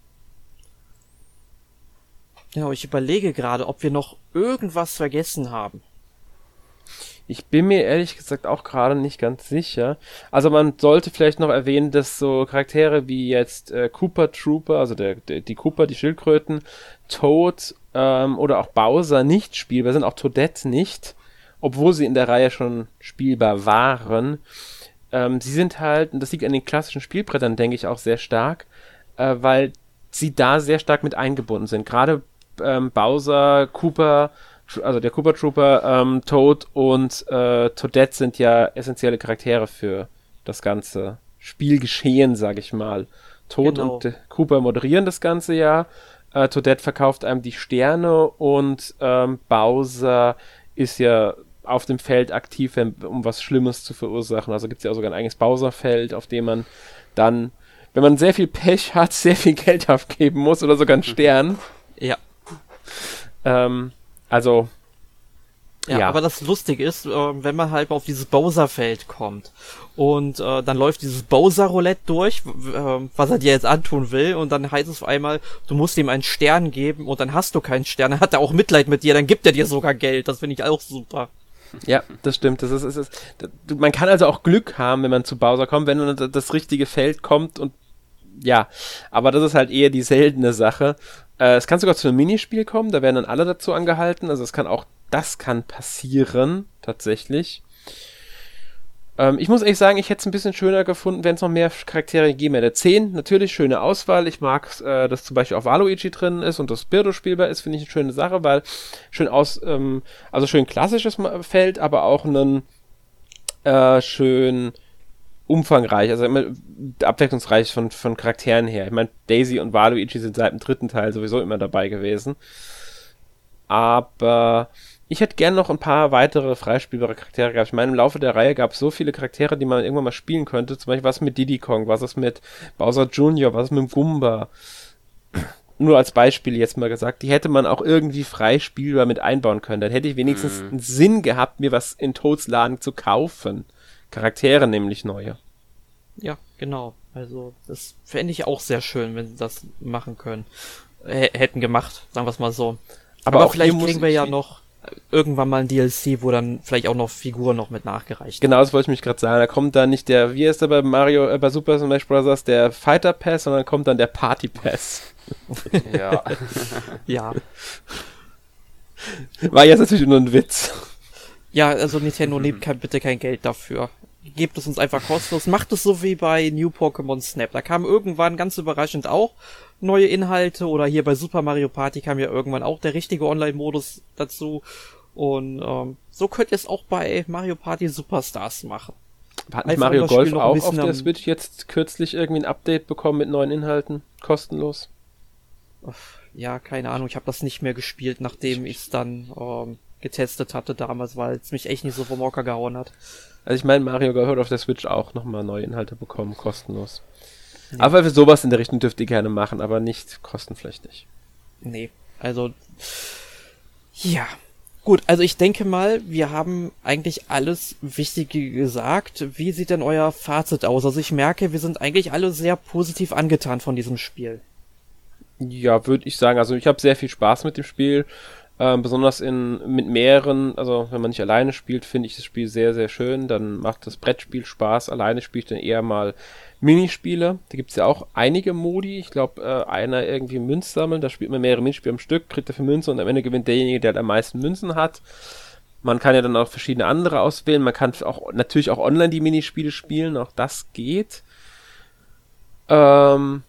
Genau, ich überlege gerade, ob wir noch irgendwas vergessen haben. Ich bin mir ehrlich gesagt auch gerade nicht ganz sicher. Also man sollte vielleicht noch erwähnen, dass so Charaktere wie jetzt äh, Cooper Trooper, also der, der, die Cooper, die Schildkröten, Toad ähm, oder auch Bowser nicht spielbar sind, auch Toadette nicht, obwohl sie in der Reihe schon spielbar waren. Ähm, sie sind halt, und das liegt an den klassischen Spielbrettern, denke ich, auch sehr stark, äh, weil sie da sehr stark mit eingebunden sind. Gerade ähm, Bowser, Cooper, also der Cooper Trooper, ähm, Toad und äh, Toadette sind ja essentielle Charaktere für das ganze Spielgeschehen, sag ich mal. Toad Genau. und äh, Cooper moderieren das ganze ja. Äh, Toadette verkauft einem die Sterne und ähm, Bowser ist ja auf dem Feld aktiv, um was Schlimmes zu verursachen. Also gibt es ja auch sogar ein eigenes Bowser-Feld, auf dem man dann, wenn man sehr viel Pech hat, [LAUGHS] sehr viel Geld aufgeben muss oder sogar einen Stern. Ja. Ähm, also, Ja, Ja. aber das Lustige ist, äh, wenn man halt auf dieses Bowser-Feld kommt und äh, dann läuft dieses Bowser-Roulette durch, w- äh, was er dir jetzt antun will, und dann heißt es auf einmal, du musst ihm einen Stern geben und dann hast du keinen Stern, dann hat er auch Mitleid mit dir, dann gibt er dir sogar Geld, das finde ich auch super. ja, das stimmt. Das ist, ist, ist, man kann also auch Glück haben, wenn man zu Bowser kommt, wenn dann das richtige Feld kommt und ja, aber das ist halt eher die seltene Sache. Äh, es kann sogar zu einem Minispiel kommen, da werden dann alle dazu angehalten. Also es kann auch, das kann passieren, tatsächlich. Ähm, ich muss ehrlich sagen, ich hätte es ein bisschen schöner gefunden, wenn es noch mehr Charaktere gegeben hätte. 10, natürlich schöne Auswahl. Ich mag, äh, dass zum Beispiel auch Waluigi drin ist und das Birdo spielbar ist, finde ich eine schöne Sache, weil schön aus, ähm, also schön klassisches Feld, aber auch ein äh, schön umfangreich, also immer abwechslungsreich von, von Charakteren her. Ich meine, Daisy und Waluigi sind seit dem dritten Teil sowieso immer dabei gewesen. Aber ich hätte gern noch ein paar weitere freispielbare Charaktere gehabt. Ich meine, im Laufe der Reihe gab es so viele Charaktere, die man irgendwann mal spielen könnte. Zum Beispiel was mit Diddy Kong, was ist mit Bowser Jr., was ist mit Goomba. [CLEARS THROAT] Nur als Beispiel jetzt mal gesagt, die hätte man auch irgendwie frei spielbar mit einbauen können. Dann hätte ich wenigstens einen Sinn gehabt, mir was in Toads Laden zu kaufen. Charaktere nämlich neue. Ja, genau. Also, das fände ich auch sehr schön, wenn sie das machen können. H hätten gemacht, sagen wir es mal so. Aber Aber, auch vielleicht kriegen wir ja noch irgendwann mal ein DLC, wo dann vielleicht auch noch Figuren noch mit nachgereicht Genau, das wollte ich mich gerade sagen. Da kommt dann nicht der, wie heißt der bei Mario, äh, bei Super Smash Bros., der Fighter Pass, sondern kommt dann der Party Pass. Ja. [LAUGHS] Ja. War jetzt natürlich nur ein Witz. Ja, also Nintendo nehmt kein, bitte kein Geld dafür. Gebt es uns einfach kostenlos. Macht es so wie bei New Pokémon Snap. Da kamen irgendwann ganz überraschend auch neue Inhalte oder hier bei Super Mario Party kam ja irgendwann auch der richtige Online-Modus dazu. Und ähm, so könnt ihr es auch bei Mario Party Superstars machen. Hat nicht Mario Golf auch auf der Switch jetzt kürzlich irgendwie ein Update bekommen mit neuen Inhalten? Kostenlos? Ja, keine Ahnung, ich habe das nicht mehr gespielt, nachdem ich es dann ähm, getestet hatte damals, weil es mich echt nicht so vom Hocker gehauen hat. Also ich meine, Mario hat auf der Switch auch nochmal neue Inhalte bekommen, kostenlos. Aber für sowas in der Richtung dürft ihr gerne machen, aber nicht kostenpflichtig. Nee, also ja. Gut, also ich denke mal, wir haben eigentlich alles Wichtige gesagt. Wie sieht denn euer Fazit aus? Also ich merke, wir sind eigentlich alle sehr positiv angetan von diesem Spiel. Ja, würde ich sagen. Also ich habe sehr viel Spaß mit dem Spiel. Ähm, besonders in, mit mehreren, also wenn man nicht alleine spielt, finde ich das Spiel sehr, sehr schön. Dann macht das Brettspiel Spaß. Alleine spiele ich dann eher mal Minispiele. Da gibt es ja auch einige Modi. Ich glaube, äh, einer irgendwie Münz sammeln. Da spielt man mehrere Minispiele am Stück, kriegt dafür Münze und am Ende gewinnt derjenige, der am meisten Münzen hat. Man kann ja dann auch verschiedene andere auswählen. Man kann auch natürlich auch online die Minispiele spielen. Auch das geht. Ähm,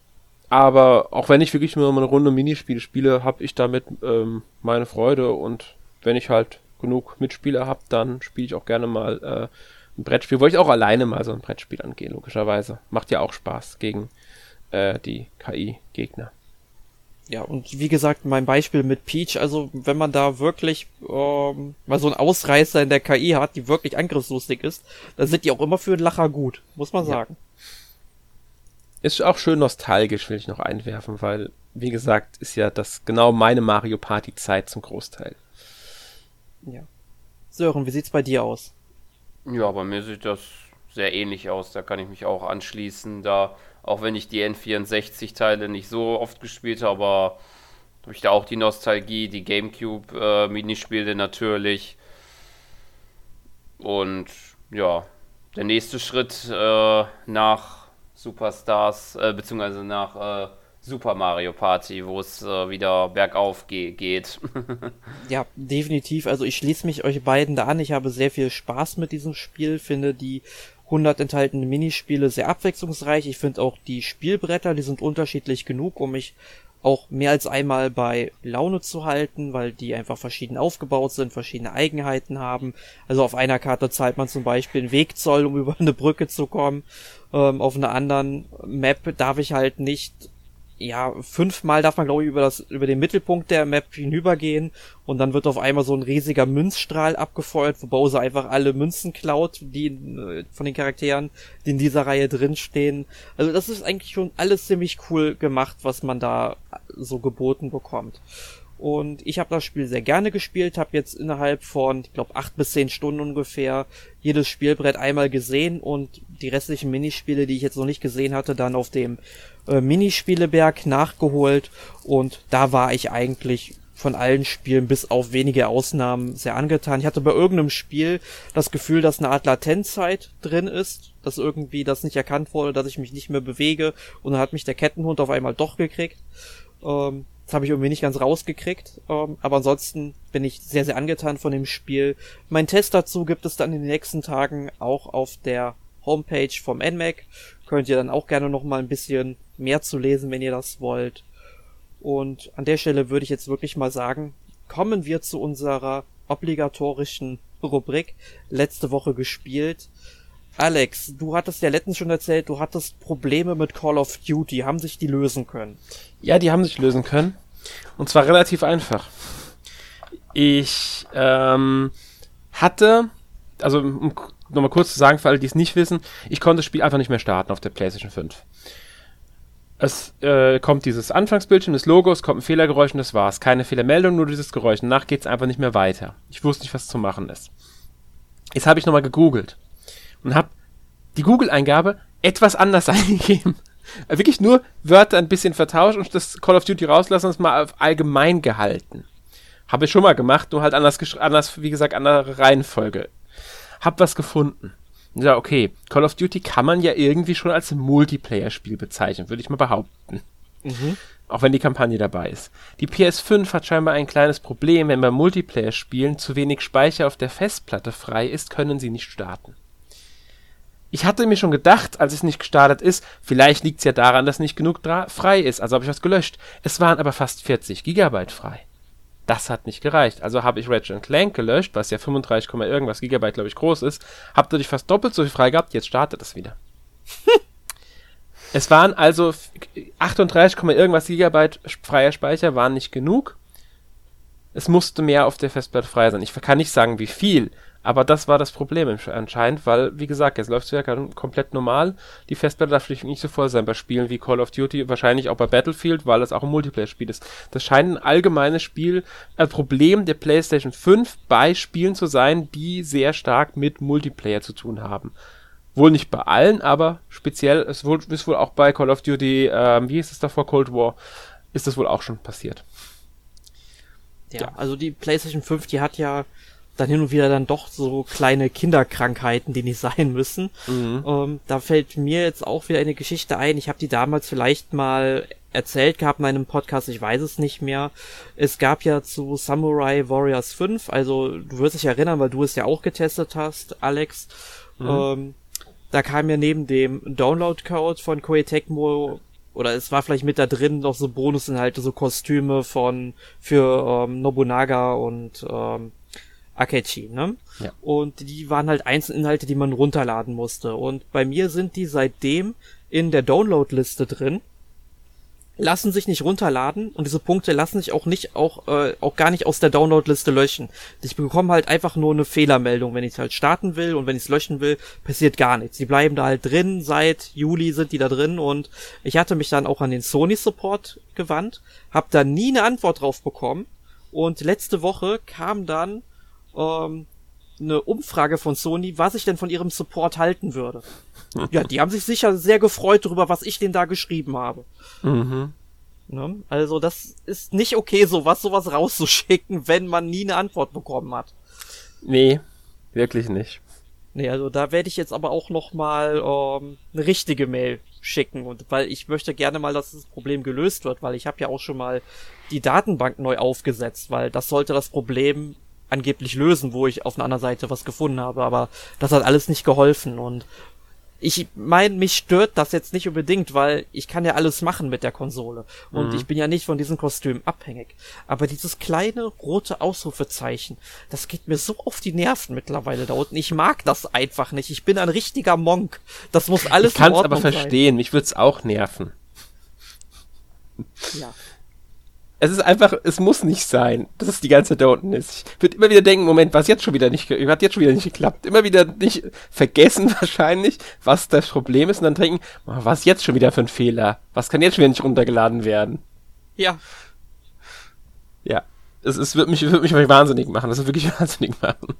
aber auch wenn ich wirklich nur eine Runde Minispiele spiele, habe ich damit ähm, meine Freude. Und wenn ich halt genug Mitspieler habe, dann spiele ich auch gerne mal äh, ein Brettspiel, wo ich auch alleine mal so ein Brettspiel angehe, logischerweise. Macht ja auch Spaß gegen äh, die KI-Gegner. Ja, und wie gesagt, mein Beispiel mit Peach, also wenn man da wirklich ähm, mal so einen Ausreißer in der KI hat, die wirklich angriffslustig ist, dann sind die auch immer für einen Lacher gut, muss man sagen. Ist auch schön nostalgisch, will ich noch einwerfen, weil, wie gesagt, ist ja das genau meine Mario Party Zeit zum Großteil. Ja. Sören, wie sieht's bei dir aus? Ja, bei mir sieht das sehr ähnlich aus. Da kann ich mich auch anschließen. Da, auch wenn ich die N64-Teile nicht so oft gespielt habe, aber habe ich da auch die Nostalgie, die GameCube-Minispiele äh, natürlich. Und ja, der nächste Schritt äh, nach Superstars, äh, beziehungsweise nach äh, Super Mario Party, wo es äh, wieder bergauf ge geht. [LAUGHS] ja, definitiv. Also ich schließe mich euch beiden da an. Ich habe sehr viel Spaß mit diesem Spiel, finde die 100 enthaltenen Minispiele sehr abwechslungsreich. Ich finde auch die Spielbretter, die sind unterschiedlich genug, um mich auch mehr als einmal bei Laune zu halten, weil die einfach verschieden aufgebaut sind, verschiedene Eigenheiten haben. Also auf einer Karte zahlt man zum Beispiel einen Wegzoll, um [LAUGHS] über eine Brücke zu kommen. Ähm, auf einer anderen Map darf ich halt nicht ja, fünfmal darf man, glaube ich, über das, über den Mittelpunkt der Map hinübergehen und dann wird auf einmal so ein riesiger Münzstrahl abgefeuert, wo Bowser einfach alle Münzen klaut, die äh, von den Charakteren, die in dieser Reihe drinstehen. Also das ist eigentlich schon alles ziemlich cool gemacht, was man da so geboten bekommt. Und ich habe das Spiel sehr gerne gespielt, habe jetzt innerhalb von, ich glaube, acht bis zehn Stunden ungefähr jedes Spielbrett einmal gesehen und die restlichen Minispiele, die ich jetzt noch nicht gesehen hatte, dann auf dem äh, Minispieleberg nachgeholt. Und da war ich eigentlich von allen Spielen bis auf wenige Ausnahmen sehr angetan. Ich hatte bei irgendeinem Spiel das Gefühl, dass eine Art Latenzzeit drin ist, dass irgendwie das nicht erkannt wurde, dass ich mich nicht mehr bewege und dann hat mich der Kettenhund auf einmal doch gekriegt. Ähm, das habe ich irgendwie nicht ganz rausgekriegt. Ähm, aber ansonsten bin ich sehr, sehr angetan von dem Spiel. Mein Test dazu gibt es dann in den nächsten Tagen auch auf der Homepage vom NMAC. Könnt ihr dann auch gerne noch mal ein bisschen mehr zu lesen, wenn ihr das wollt. Und an der Stelle würde ich jetzt wirklich mal sagen, kommen wir zu unserer obligatorischen Rubrik letzte Woche gespielt. Alex, du hattest ja letztens schon erzählt, du hattest Probleme mit Call of Duty. Haben sich die lösen können? Ja, die haben sich lösen können. Und zwar relativ einfach. Ich ähm, hatte, also um nochmal kurz zu sagen, für alle, die es nicht wissen, ich konnte das Spiel einfach nicht mehr starten auf der PlayStation 5. Es äh, kommt dieses Anfangsbildschirm des Logos, kommt ein Fehlergeräusch und das war's. Keine Fehlermeldung, nur dieses Geräusch. Danach geht's einfach nicht mehr weiter. Ich wusste nicht, was zu machen ist. Jetzt habe ich nochmal gegoogelt und habe die Google-Eingabe etwas anders [LAUGHS] eingegeben. Also wirklich nur Wörter ein bisschen vertauscht und das Call of Duty rauslassen und es mal auf allgemein gehalten. Habe ich schon mal gemacht, nur halt anders, anders wie gesagt, andere Reihenfolge. Hab was gefunden. Ja, okay. Call of Duty kann man ja irgendwie schon als Multiplayer-Spiel bezeichnen, würde ich mal behaupten. Mhm. Auch wenn die Kampagne dabei ist. Die PS5 hat scheinbar ein kleines Problem, wenn bei Multiplayer-Spielen zu wenig Speicher auf der Festplatte frei ist, können sie nicht starten. Ich hatte mir schon gedacht, als es nicht gestartet ist, vielleicht liegt es ja daran, dass nicht genug frei ist, also habe ich was gelöscht. Es waren aber fast 40 Gigabyte frei. Das hat nicht gereicht. Also habe ich Ratchet Clank gelöscht, was ja 35, irgendwas Gigabyte, glaube ich, groß ist. Hab dadurch fast doppelt so viel frei gehabt. Jetzt startet es wieder. [LAUGHS] es waren also 38, irgendwas Gigabyte freier Speicher, waren nicht genug. Es musste mehr auf der Festplatte frei sein. Ich kann nicht sagen, wie viel, aber das war das Problem anscheinend, weil, wie gesagt, jetzt läuft es ja komplett normal. Die Festplatte darf nicht so voll sein bei Spielen wie Call of Duty, wahrscheinlich auch bei Battlefield, weil es auch ein Multiplayer-Spiel ist. Das scheint ein allgemeines Spiel, ein Problem der PlayStation 5 bei Spielen zu sein, die sehr stark mit Multiplayer zu tun haben. Wohl nicht bei allen, aber speziell, es ist wohl auch bei Call of Duty, ähm, wie hieß es davor, Cold War, ist das wohl auch schon passiert. Ja, ja, also die PlayStation 5, die hat ja dann hin und wieder dann doch so kleine Kinderkrankheiten, die nicht [LAUGHS] sein müssen. Mhm. Ähm, da fällt mir jetzt auch wieder eine Geschichte ein. Ich habe die damals vielleicht mal erzählt gehabt in einem Podcast, ich weiß es nicht mehr. Es gab ja zu Samurai Warriors 5, also du wirst dich erinnern, weil du es ja auch getestet hast, Alex. Mhm. Ähm, da kam ja neben dem Download-Code von Koei Tecmo oder es war vielleicht mit da drin noch so Bonusinhalte, so Kostüme von für ähm, Nobunaga und ähm, Akechi, ne? Ja. Und die waren halt Einzelinhalte, die man runterladen musste. Und bei mir sind die seitdem in der Download-Liste drin lassen sich nicht runterladen und diese Punkte lassen sich auch nicht auch äh, auch gar nicht aus der Download-Liste löschen. Ich bekomme halt einfach nur eine Fehlermeldung, wenn ich halt starten will und wenn ich es löschen will, passiert gar nichts. Die bleiben da halt drin, seit Juli sind die da drin und ich hatte mich dann auch an den Sony Support gewandt, habe da nie eine Antwort drauf bekommen und letzte Woche kam dann ähm, eine Umfrage von Sony, was ich denn von ihrem Support halten würde. [LAUGHS] ja, die haben sich sicher sehr gefreut darüber, was ich denn da geschrieben habe. Mhm. Ne? Also das ist nicht okay, sowas, sowas rauszuschicken, wenn man nie eine Antwort bekommen hat. Nee, wirklich nicht. Nee, also da werde ich jetzt aber auch noch mal ähm, eine richtige Mail schicken und weil ich möchte gerne mal, dass das Problem gelöst wird, weil ich habe ja auch schon mal die Datenbank neu aufgesetzt, weil das sollte das Problem angeblich lösen, wo ich auf einer anderen Seite was gefunden habe, aber das hat alles nicht geholfen und ich meine, mich stört das jetzt nicht unbedingt, weil ich kann ja alles machen mit der Konsole und mhm. ich bin ja nicht von diesem Kostüm abhängig. Aber dieses kleine rote Ausrufezeichen, das geht mir so auf die Nerven mittlerweile da unten. Ich mag das einfach nicht. Ich bin ein richtiger Monk. Das muss alles Ich kann es aber verstehen. Sein. Mich würde es auch nerven. Ja es ist einfach, es muss nicht sein, dass es die ganze Zeit da unten ist. Ich würde immer wieder denken, Moment, was jetzt schon wieder nicht, hat jetzt schon wieder nicht geklappt. Immer wieder nicht vergessen [LAUGHS] wahrscheinlich, was das Problem ist und dann denken, oh, was jetzt schon wieder für ein Fehler? Was kann jetzt schon wieder nicht runtergeladen werden? Ja. Ja. Es, es wird mich, wird mich wahnsinnig machen. Das wird wirklich [LAUGHS] wahnsinnig machen.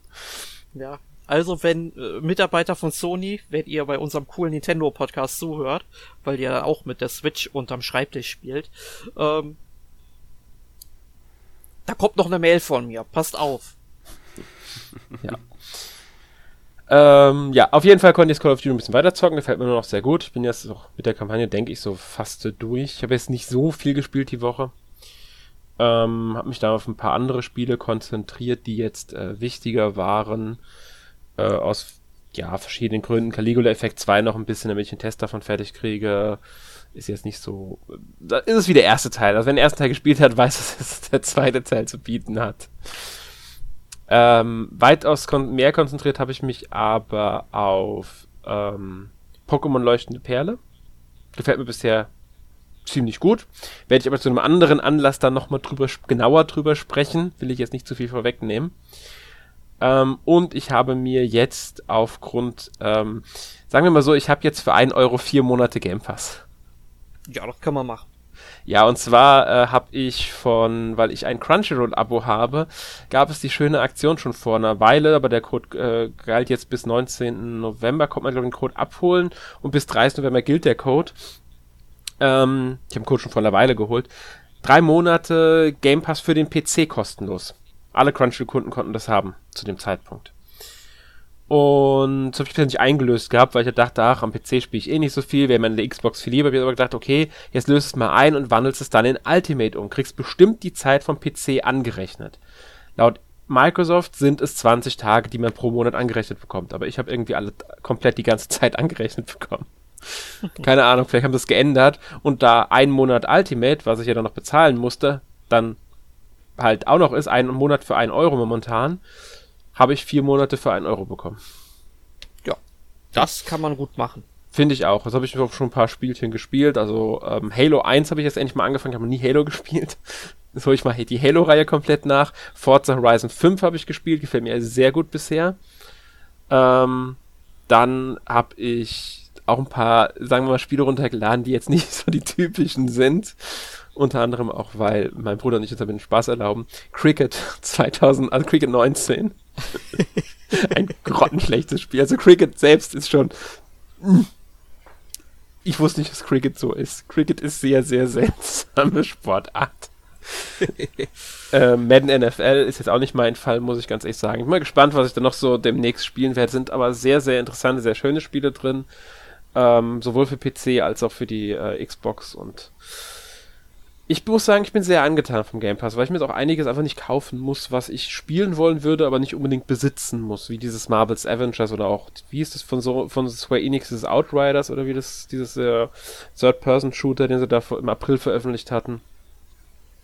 Ja. Also, wenn äh, Mitarbeiter von Sony, wenn ihr bei unserem coolen Nintendo-Podcast zuhört, weil ihr dann auch mit der Switch unterm Schreibtisch spielt, ähm, da kommt noch eine Mail von mir. Passt auf. ja. Ähm, ja, auf jeden Fall konnte ich das Call of Duty ein bisschen weiter zocken. Gefällt mir noch sehr gut. Ich bin jetzt auch mit der Kampagne, denke ich, so fast durch. Ich habe jetzt nicht so viel gespielt die Woche. Ähm, habe mich da auf ein paar andere Spiele konzentriert, die jetzt äh, wichtiger waren. Äh, aus ja, verschiedenen Gründen. Caligula Effect 2 noch ein bisschen, damit ich den Test davon fertig kriege ist jetzt nicht so. Da ist es wie der erste Teil. Also wenn der erste Teil gespielt hat, weiß [LAUGHS] es, dass der zweite Teil zu bieten hat. Ähm, weitaus kon mehr konzentriert habe ich mich aber auf ähm, Pokémon Leuchtende Perle. Gefällt mir bisher ziemlich gut. Werde ich aber zu einem anderen Anlass dann nochmal drüber, genauer drüber sprechen. Will ich jetzt nicht zu viel vorwegnehmen. Ähm, und ich habe mir jetzt aufgrund, ähm, sagen wir mal so, ich habe jetzt für 1 Euro vier Monate Game Pass. Ja, das kann man machen. Ja, und zwar äh, habe ich von, weil ich ein Crunchyroll-Abo habe, gab es die schöne Aktion schon vor einer Weile, aber der Code äh, galt jetzt bis 19. November, kommt man, glaube ich, den Code abholen und bis 30. November gilt der Code. Ähm, ich habe den Code schon vor einer Weile geholt. Drei Monate Game Pass für den PC kostenlos. Alle Crunchyroll-Kunden konnten das haben zu dem Zeitpunkt. Und so habe ich mich nicht eingelöst gehabt, weil ich dachte, ach, am PC spiele ich eh nicht so viel, wäre meine Xbox viel lieber. Ich habe aber gedacht, okay, jetzt löst es mal ein und wandelst es dann in Ultimate um. Kriegst bestimmt die Zeit vom PC angerechnet. Laut Microsoft sind es 20 Tage, die man pro Monat angerechnet bekommt. Aber ich habe irgendwie alle komplett die ganze [LAUGHS] Zeit angerechnet bekommen. [LAUGHS] Keine Ahnung, vielleicht haben sie es geändert. Und da ein Monat Ultimate, was ich ja dann noch bezahlen musste, dann halt auch noch ist, ein Monat für ein Euro momentan, habe ich vier Monate für einen Euro bekommen. Ja, das kann man gut machen. Finde ich auch. Das habe ich auch schon ein paar Spielchen gespielt. Also ähm, Halo 1 habe ich jetzt endlich mal angefangen, habe nie Halo [LAUGHS] gespielt. Jetzt hole ich mal die Halo-Reihe komplett nach. Forza Horizon 5 habe ich gespielt, gefällt mir sehr gut bisher. Ähm, dann habe ich auch ein paar, sagen wir mal, Spiele runtergeladen, die jetzt nicht [LAUGHS] so die typischen sind. Unter anderem auch, weil mein Bruder und ich uns damit Spaß erlauben. Cricket [LAUGHS] 2000, also Cricket 19. [LAUGHS] Ein grottenschlechtes Spiel. Also Cricket selbst ist schon. Ich wusste nicht, dass Cricket so ist. Cricket ist sehr, sehr seltsame Sportart. [LAUGHS] äh, Madden NFL ist jetzt auch nicht mein Fall, muss ich ganz ehrlich sagen. Ich bin mal gespannt, was ich dann noch so demnächst spielen werde. Sind aber sehr, sehr interessante, sehr schöne Spiele drin. Ähm, sowohl für PC als auch für die äh, Xbox und ich muss sagen, ich bin sehr angetan vom Game Pass, weil ich mir jetzt auch einiges einfach nicht kaufen muss, was ich spielen wollen würde, aber nicht unbedingt besitzen muss, wie dieses Marvel's Avengers oder auch, wie ist das von so von Square Enix, dieses Outriders oder wie das, dieses äh, Third-Person-Shooter, den sie da im April veröffentlicht hatten.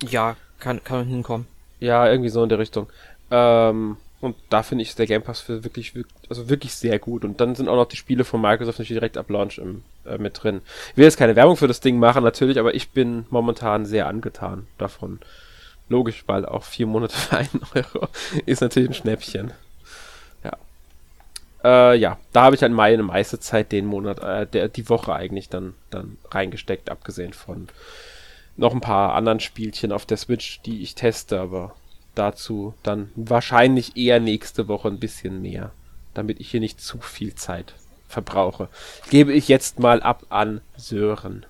Ja, kann, kann hinkommen. Ja, irgendwie so in der Richtung. Ähm, und da finde ich der Game Pass für wirklich, also wirklich sehr gut. Und dann sind auch noch die Spiele von Microsoft natürlich direkt ab Launch im, äh, mit drin. Ich will jetzt keine Werbung für das Ding machen, natürlich, aber ich bin momentan sehr angetan davon. Logisch, weil auch vier Monate für einen [LAUGHS] Euro ist natürlich ein Schnäppchen. Ja. Äh, ja, da habe ich halt meine meiste Zeit den Monat, äh, der, die Woche eigentlich dann, dann reingesteckt, abgesehen von noch ein paar anderen Spielchen auf der Switch, die ich teste, aber dazu dann wahrscheinlich eher nächste Woche ein bisschen mehr, damit ich hier nicht zu viel Zeit verbrauche. Gebe ich jetzt mal ab an Sören.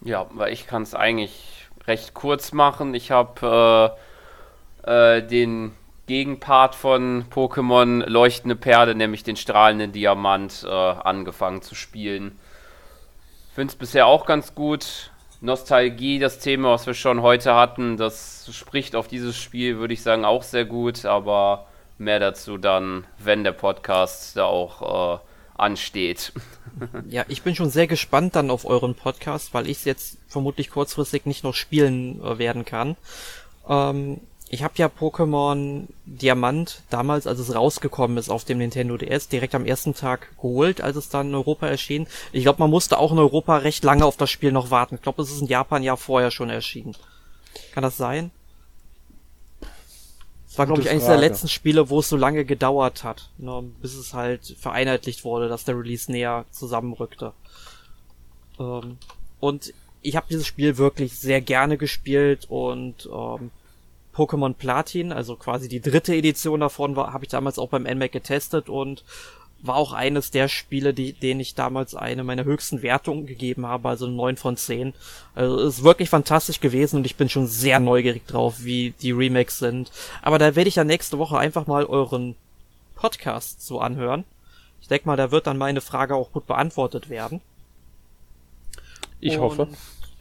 Ja, weil ich kann es eigentlich recht kurz machen. Ich habe äh, äh, den Gegenpart von Pokémon Leuchtende Perle, nämlich den strahlenden Diamant, äh, angefangen zu spielen. Finde es bisher auch ganz gut. Nostalgie, das Thema, was wir schon heute hatten, das spricht auf dieses Spiel, würde ich sagen, auch sehr gut, aber mehr dazu dann, wenn der Podcast da auch äh, ansteht. [LAUGHS] Ja, ich bin schon sehr gespannt dann auf euren Podcast, weil ich es jetzt vermutlich kurzfristig nicht noch spielen äh, werden kann. Ähm, ich habe ja Pokémon Diamant damals, als es rausgekommen ist auf dem Nintendo DS, direkt am ersten Tag geholt, als es dann in Europa erschien. Ich glaube, man musste auch in Europa recht lange auf das Spiel noch warten. Ich glaube, es ist in Japan ja vorher schon erschienen. Kann das sein? Es war, glaube ich, eines der letzten Spiele, wo es so lange gedauert hat, ne, bis es halt vereinheitlicht wurde, dass der Release näher zusammenrückte. Ähm, und ich habe dieses Spiel wirklich sehr gerne gespielt und ähm, Pokémon Platin, also quasi die dritte Edition davon, war habe ich damals auch beim NMAC getestet und war auch eines der Spiele, die, denen ich damals eine meiner höchsten Wertungen gegeben habe, also 9 von 10. Also ist wirklich fantastisch gewesen und ich bin schon sehr neugierig drauf, wie die Remakes sind. Aber da werde ich ja nächste Woche einfach mal euren Podcast so anhören. Ich denke mal, da wird dann meine Frage auch gut beantwortet werden. Ich und hoffe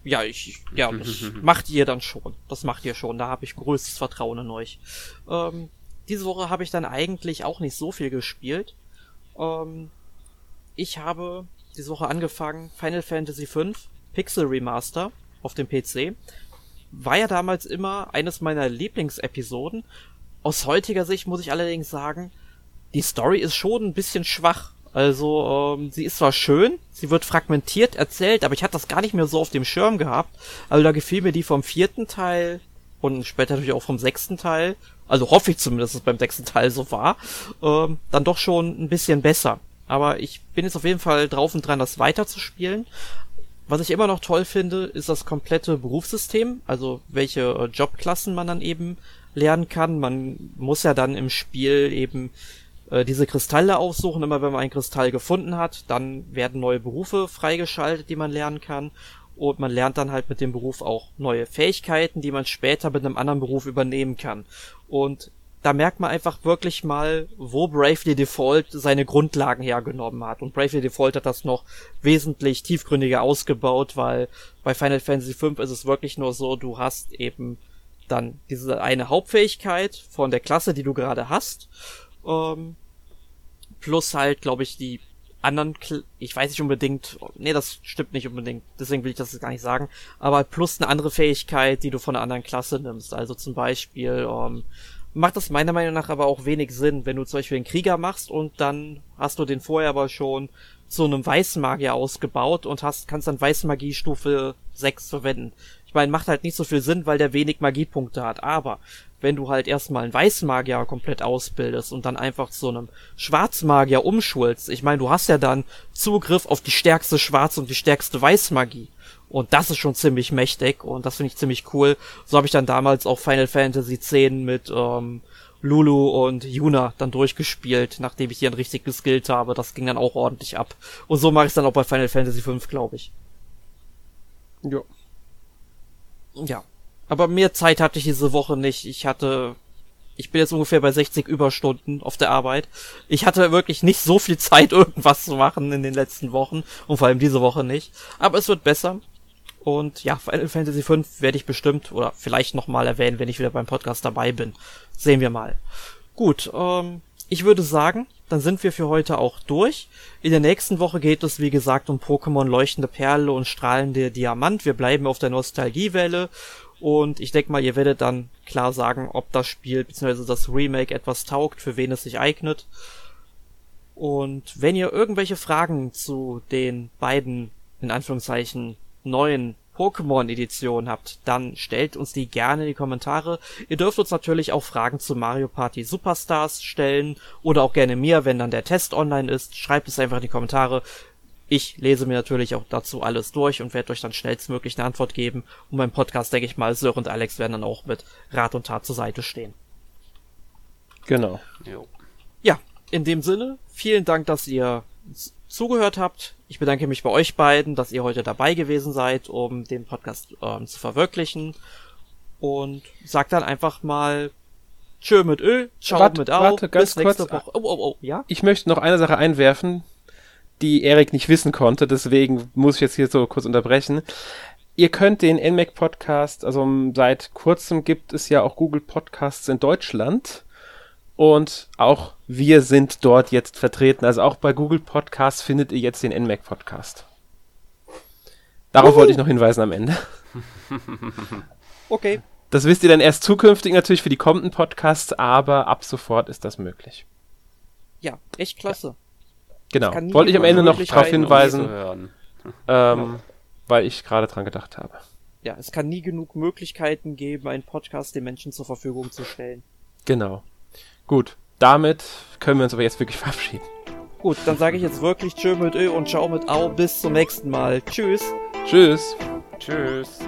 ja, ich, ja, das macht ihr dann schon. Das macht ihr schon. Da habe ich größtes Vertrauen in euch. Ähm, diese Woche habe ich dann eigentlich auch nicht so viel gespielt. Ähm, ich habe diese Woche angefangen Final Fantasy V Pixel Remaster auf dem PC. War ja damals immer eines meiner Lieblingsepisoden. Aus heutiger Sicht muss ich allerdings sagen, die Story ist schon ein bisschen schwach. Also, ähm, sie ist zwar schön, sie wird fragmentiert erzählt, aber ich hatte das gar nicht mehr so auf dem Schirm gehabt. Also da gefiel mir die vom vierten Teil und später natürlich auch vom sechsten Teil, also hoffe ich zumindest, dass es beim sechsten Teil so war, ähm, dann doch schon ein bisschen besser. Aber ich bin jetzt auf jeden Fall drauf und dran, das weiterzuspielen. Was ich immer noch toll finde, ist das komplette Berufssystem, also welche äh, Jobklassen man dann eben lernen kann. Man muss ja dann im Spiel eben äh, diese Kristalle aussuchen. Immer wenn man einen Kristall gefunden hat, dann werden neue Berufe freigeschaltet, die man lernen kann. Und man lernt dann halt mit dem Beruf auch neue Fähigkeiten, die man später mit einem anderen Beruf übernehmen kann. Und da merkt man einfach wirklich mal, wo Bravely Default seine Grundlagen hergenommen hat. Und Bravely Default hat das noch wesentlich tiefgründiger ausgebaut, weil bei Final Fantasy V ist es wirklich nur so, du hast eben dann diese eine Hauptfähigkeit von der Klasse, die du gerade hast. Ähm, plus halt, glaube ich, die anderen, Kl ich weiß nicht unbedingt, nee, das stimmt nicht unbedingt, deswegen will ich das gar nicht sagen, aber plus eine andere Fähigkeit, die du von einer anderen Klasse nimmst. Also zum Beispiel, ähm, macht das meiner Meinung nach aber auch wenig Sinn, wenn du zum Beispiel einen Krieger machst und dann hast du den vorher aber schon zu einem weißen Magier ausgebaut und hast, kannst dann Weißmagie Stufe 6 verwenden. Ich meine, macht halt nicht so viel Sinn, weil der wenig Magiepunkte hat, aber wenn du halt erstmal einen Weißmagier komplett ausbildest und dann einfach zu einem Schwarzmagier umschulst, ich meine, du hast ja dann Zugriff auf die stärkste Schwarz- und die stärkste Weißmagie. Und das ist schon ziemlich mächtig und das finde ich ziemlich cool. So habe ich dann damals auch Final Fantasy X mit ähm, Lulu und Yuna dann durchgespielt, nachdem ich die dann richtig geskillt habe. Das ging dann auch ordentlich ab. Und so mache ich es dann auch bei Final Fantasy V, glaube ich. Ja. Ja. Aber mehr Zeit hatte ich diese Woche nicht. Ich hatte, ich bin jetzt ungefähr bei 60 Überstunden auf der Arbeit. Ich hatte wirklich nicht so viel Zeit, [LAUGHS] irgendwas zu machen in den letzten Wochen und vor allem diese Woche nicht. Aber es wird besser. Und ja, Final Fantasy V werde ich bestimmt oder vielleicht nochmal erwähnen, wenn ich wieder beim Podcast dabei bin. Sehen wir mal. Gut, ähm, ich würde sagen, dann sind wir für heute auch durch. In der nächsten Woche geht es, wie gesagt, um Pokémon Leuchtende Perle und Strahlende Diamant. Wir bleiben auf der Nostalgiewelle und ich denke mal, ihr werdet dann klar sagen, ob das Spiel bzw. das Remake etwas taugt, für wen es sich eignet. Und wenn ihr irgendwelche Fragen zu den beiden, in Anführungszeichen, neuen Pokémon-Editionen habt, dann stellt uns die gerne in die Kommentare. Ihr dürft uns natürlich auch Fragen zu Mario Party Superstars stellen oder auch gerne mir, wenn dann der Test online ist. Schreibt es einfach in die Kommentare. Ich lese mir natürlich auch dazu alles durch und werde euch dann schnellstmöglich eine Antwort geben. Und beim Podcast, denke ich mal, Sir und Alex werden dann auch mit Rat und Tat zur Seite stehen. Genau. Jo. Ja, in dem Sinne, vielen Dank, dass ihr zugehört habt. Ich bedanke mich bei euch beiden, dass ihr heute dabei gewesen seid, um den Podcast ähm, zu verwirklichen. Und sagt dann einfach mal Tschö mit Ö, ciao Warte, mit Au, warte, ganz bis kurz. Woche. Oh, oh, oh, ja? Ich möchte noch eine Sache einwerfen, die Erik nicht wissen konnte, deswegen muss ich jetzt hier so kurz unterbrechen. Ihr könnt den NMAC Podcast, also seit kurzem gibt es ja auch Google Podcasts in Deutschland. Und auch wir sind dort jetzt vertreten. Also auch bei Google Podcasts findet ihr jetzt den NMAC Podcast. Darauf wollte ich noch hinweisen am Ende. [LAUGHS] Okay. Das wisst ihr dann erst zukünftig natürlich für die kommenden Podcasts, aber ab sofort ist das möglich. Ja, echt klasse. Genau. Wollte ich am Ende noch darauf um hinweisen, hören. [LAUGHS] ähm, weil ich gerade dran gedacht habe. Ja, es kann nie genug Möglichkeiten geben, einen Podcast den Menschen zur Verfügung zu stellen. Genau. Gut, damit können wir uns aber jetzt wirklich [LAUGHS] verabschieden. Gut, dann sage ich jetzt wirklich Tschö mit Ö und Ciao mit Au. Bis zum nächsten Mal. Tschüss. Tschüss. Tschüss.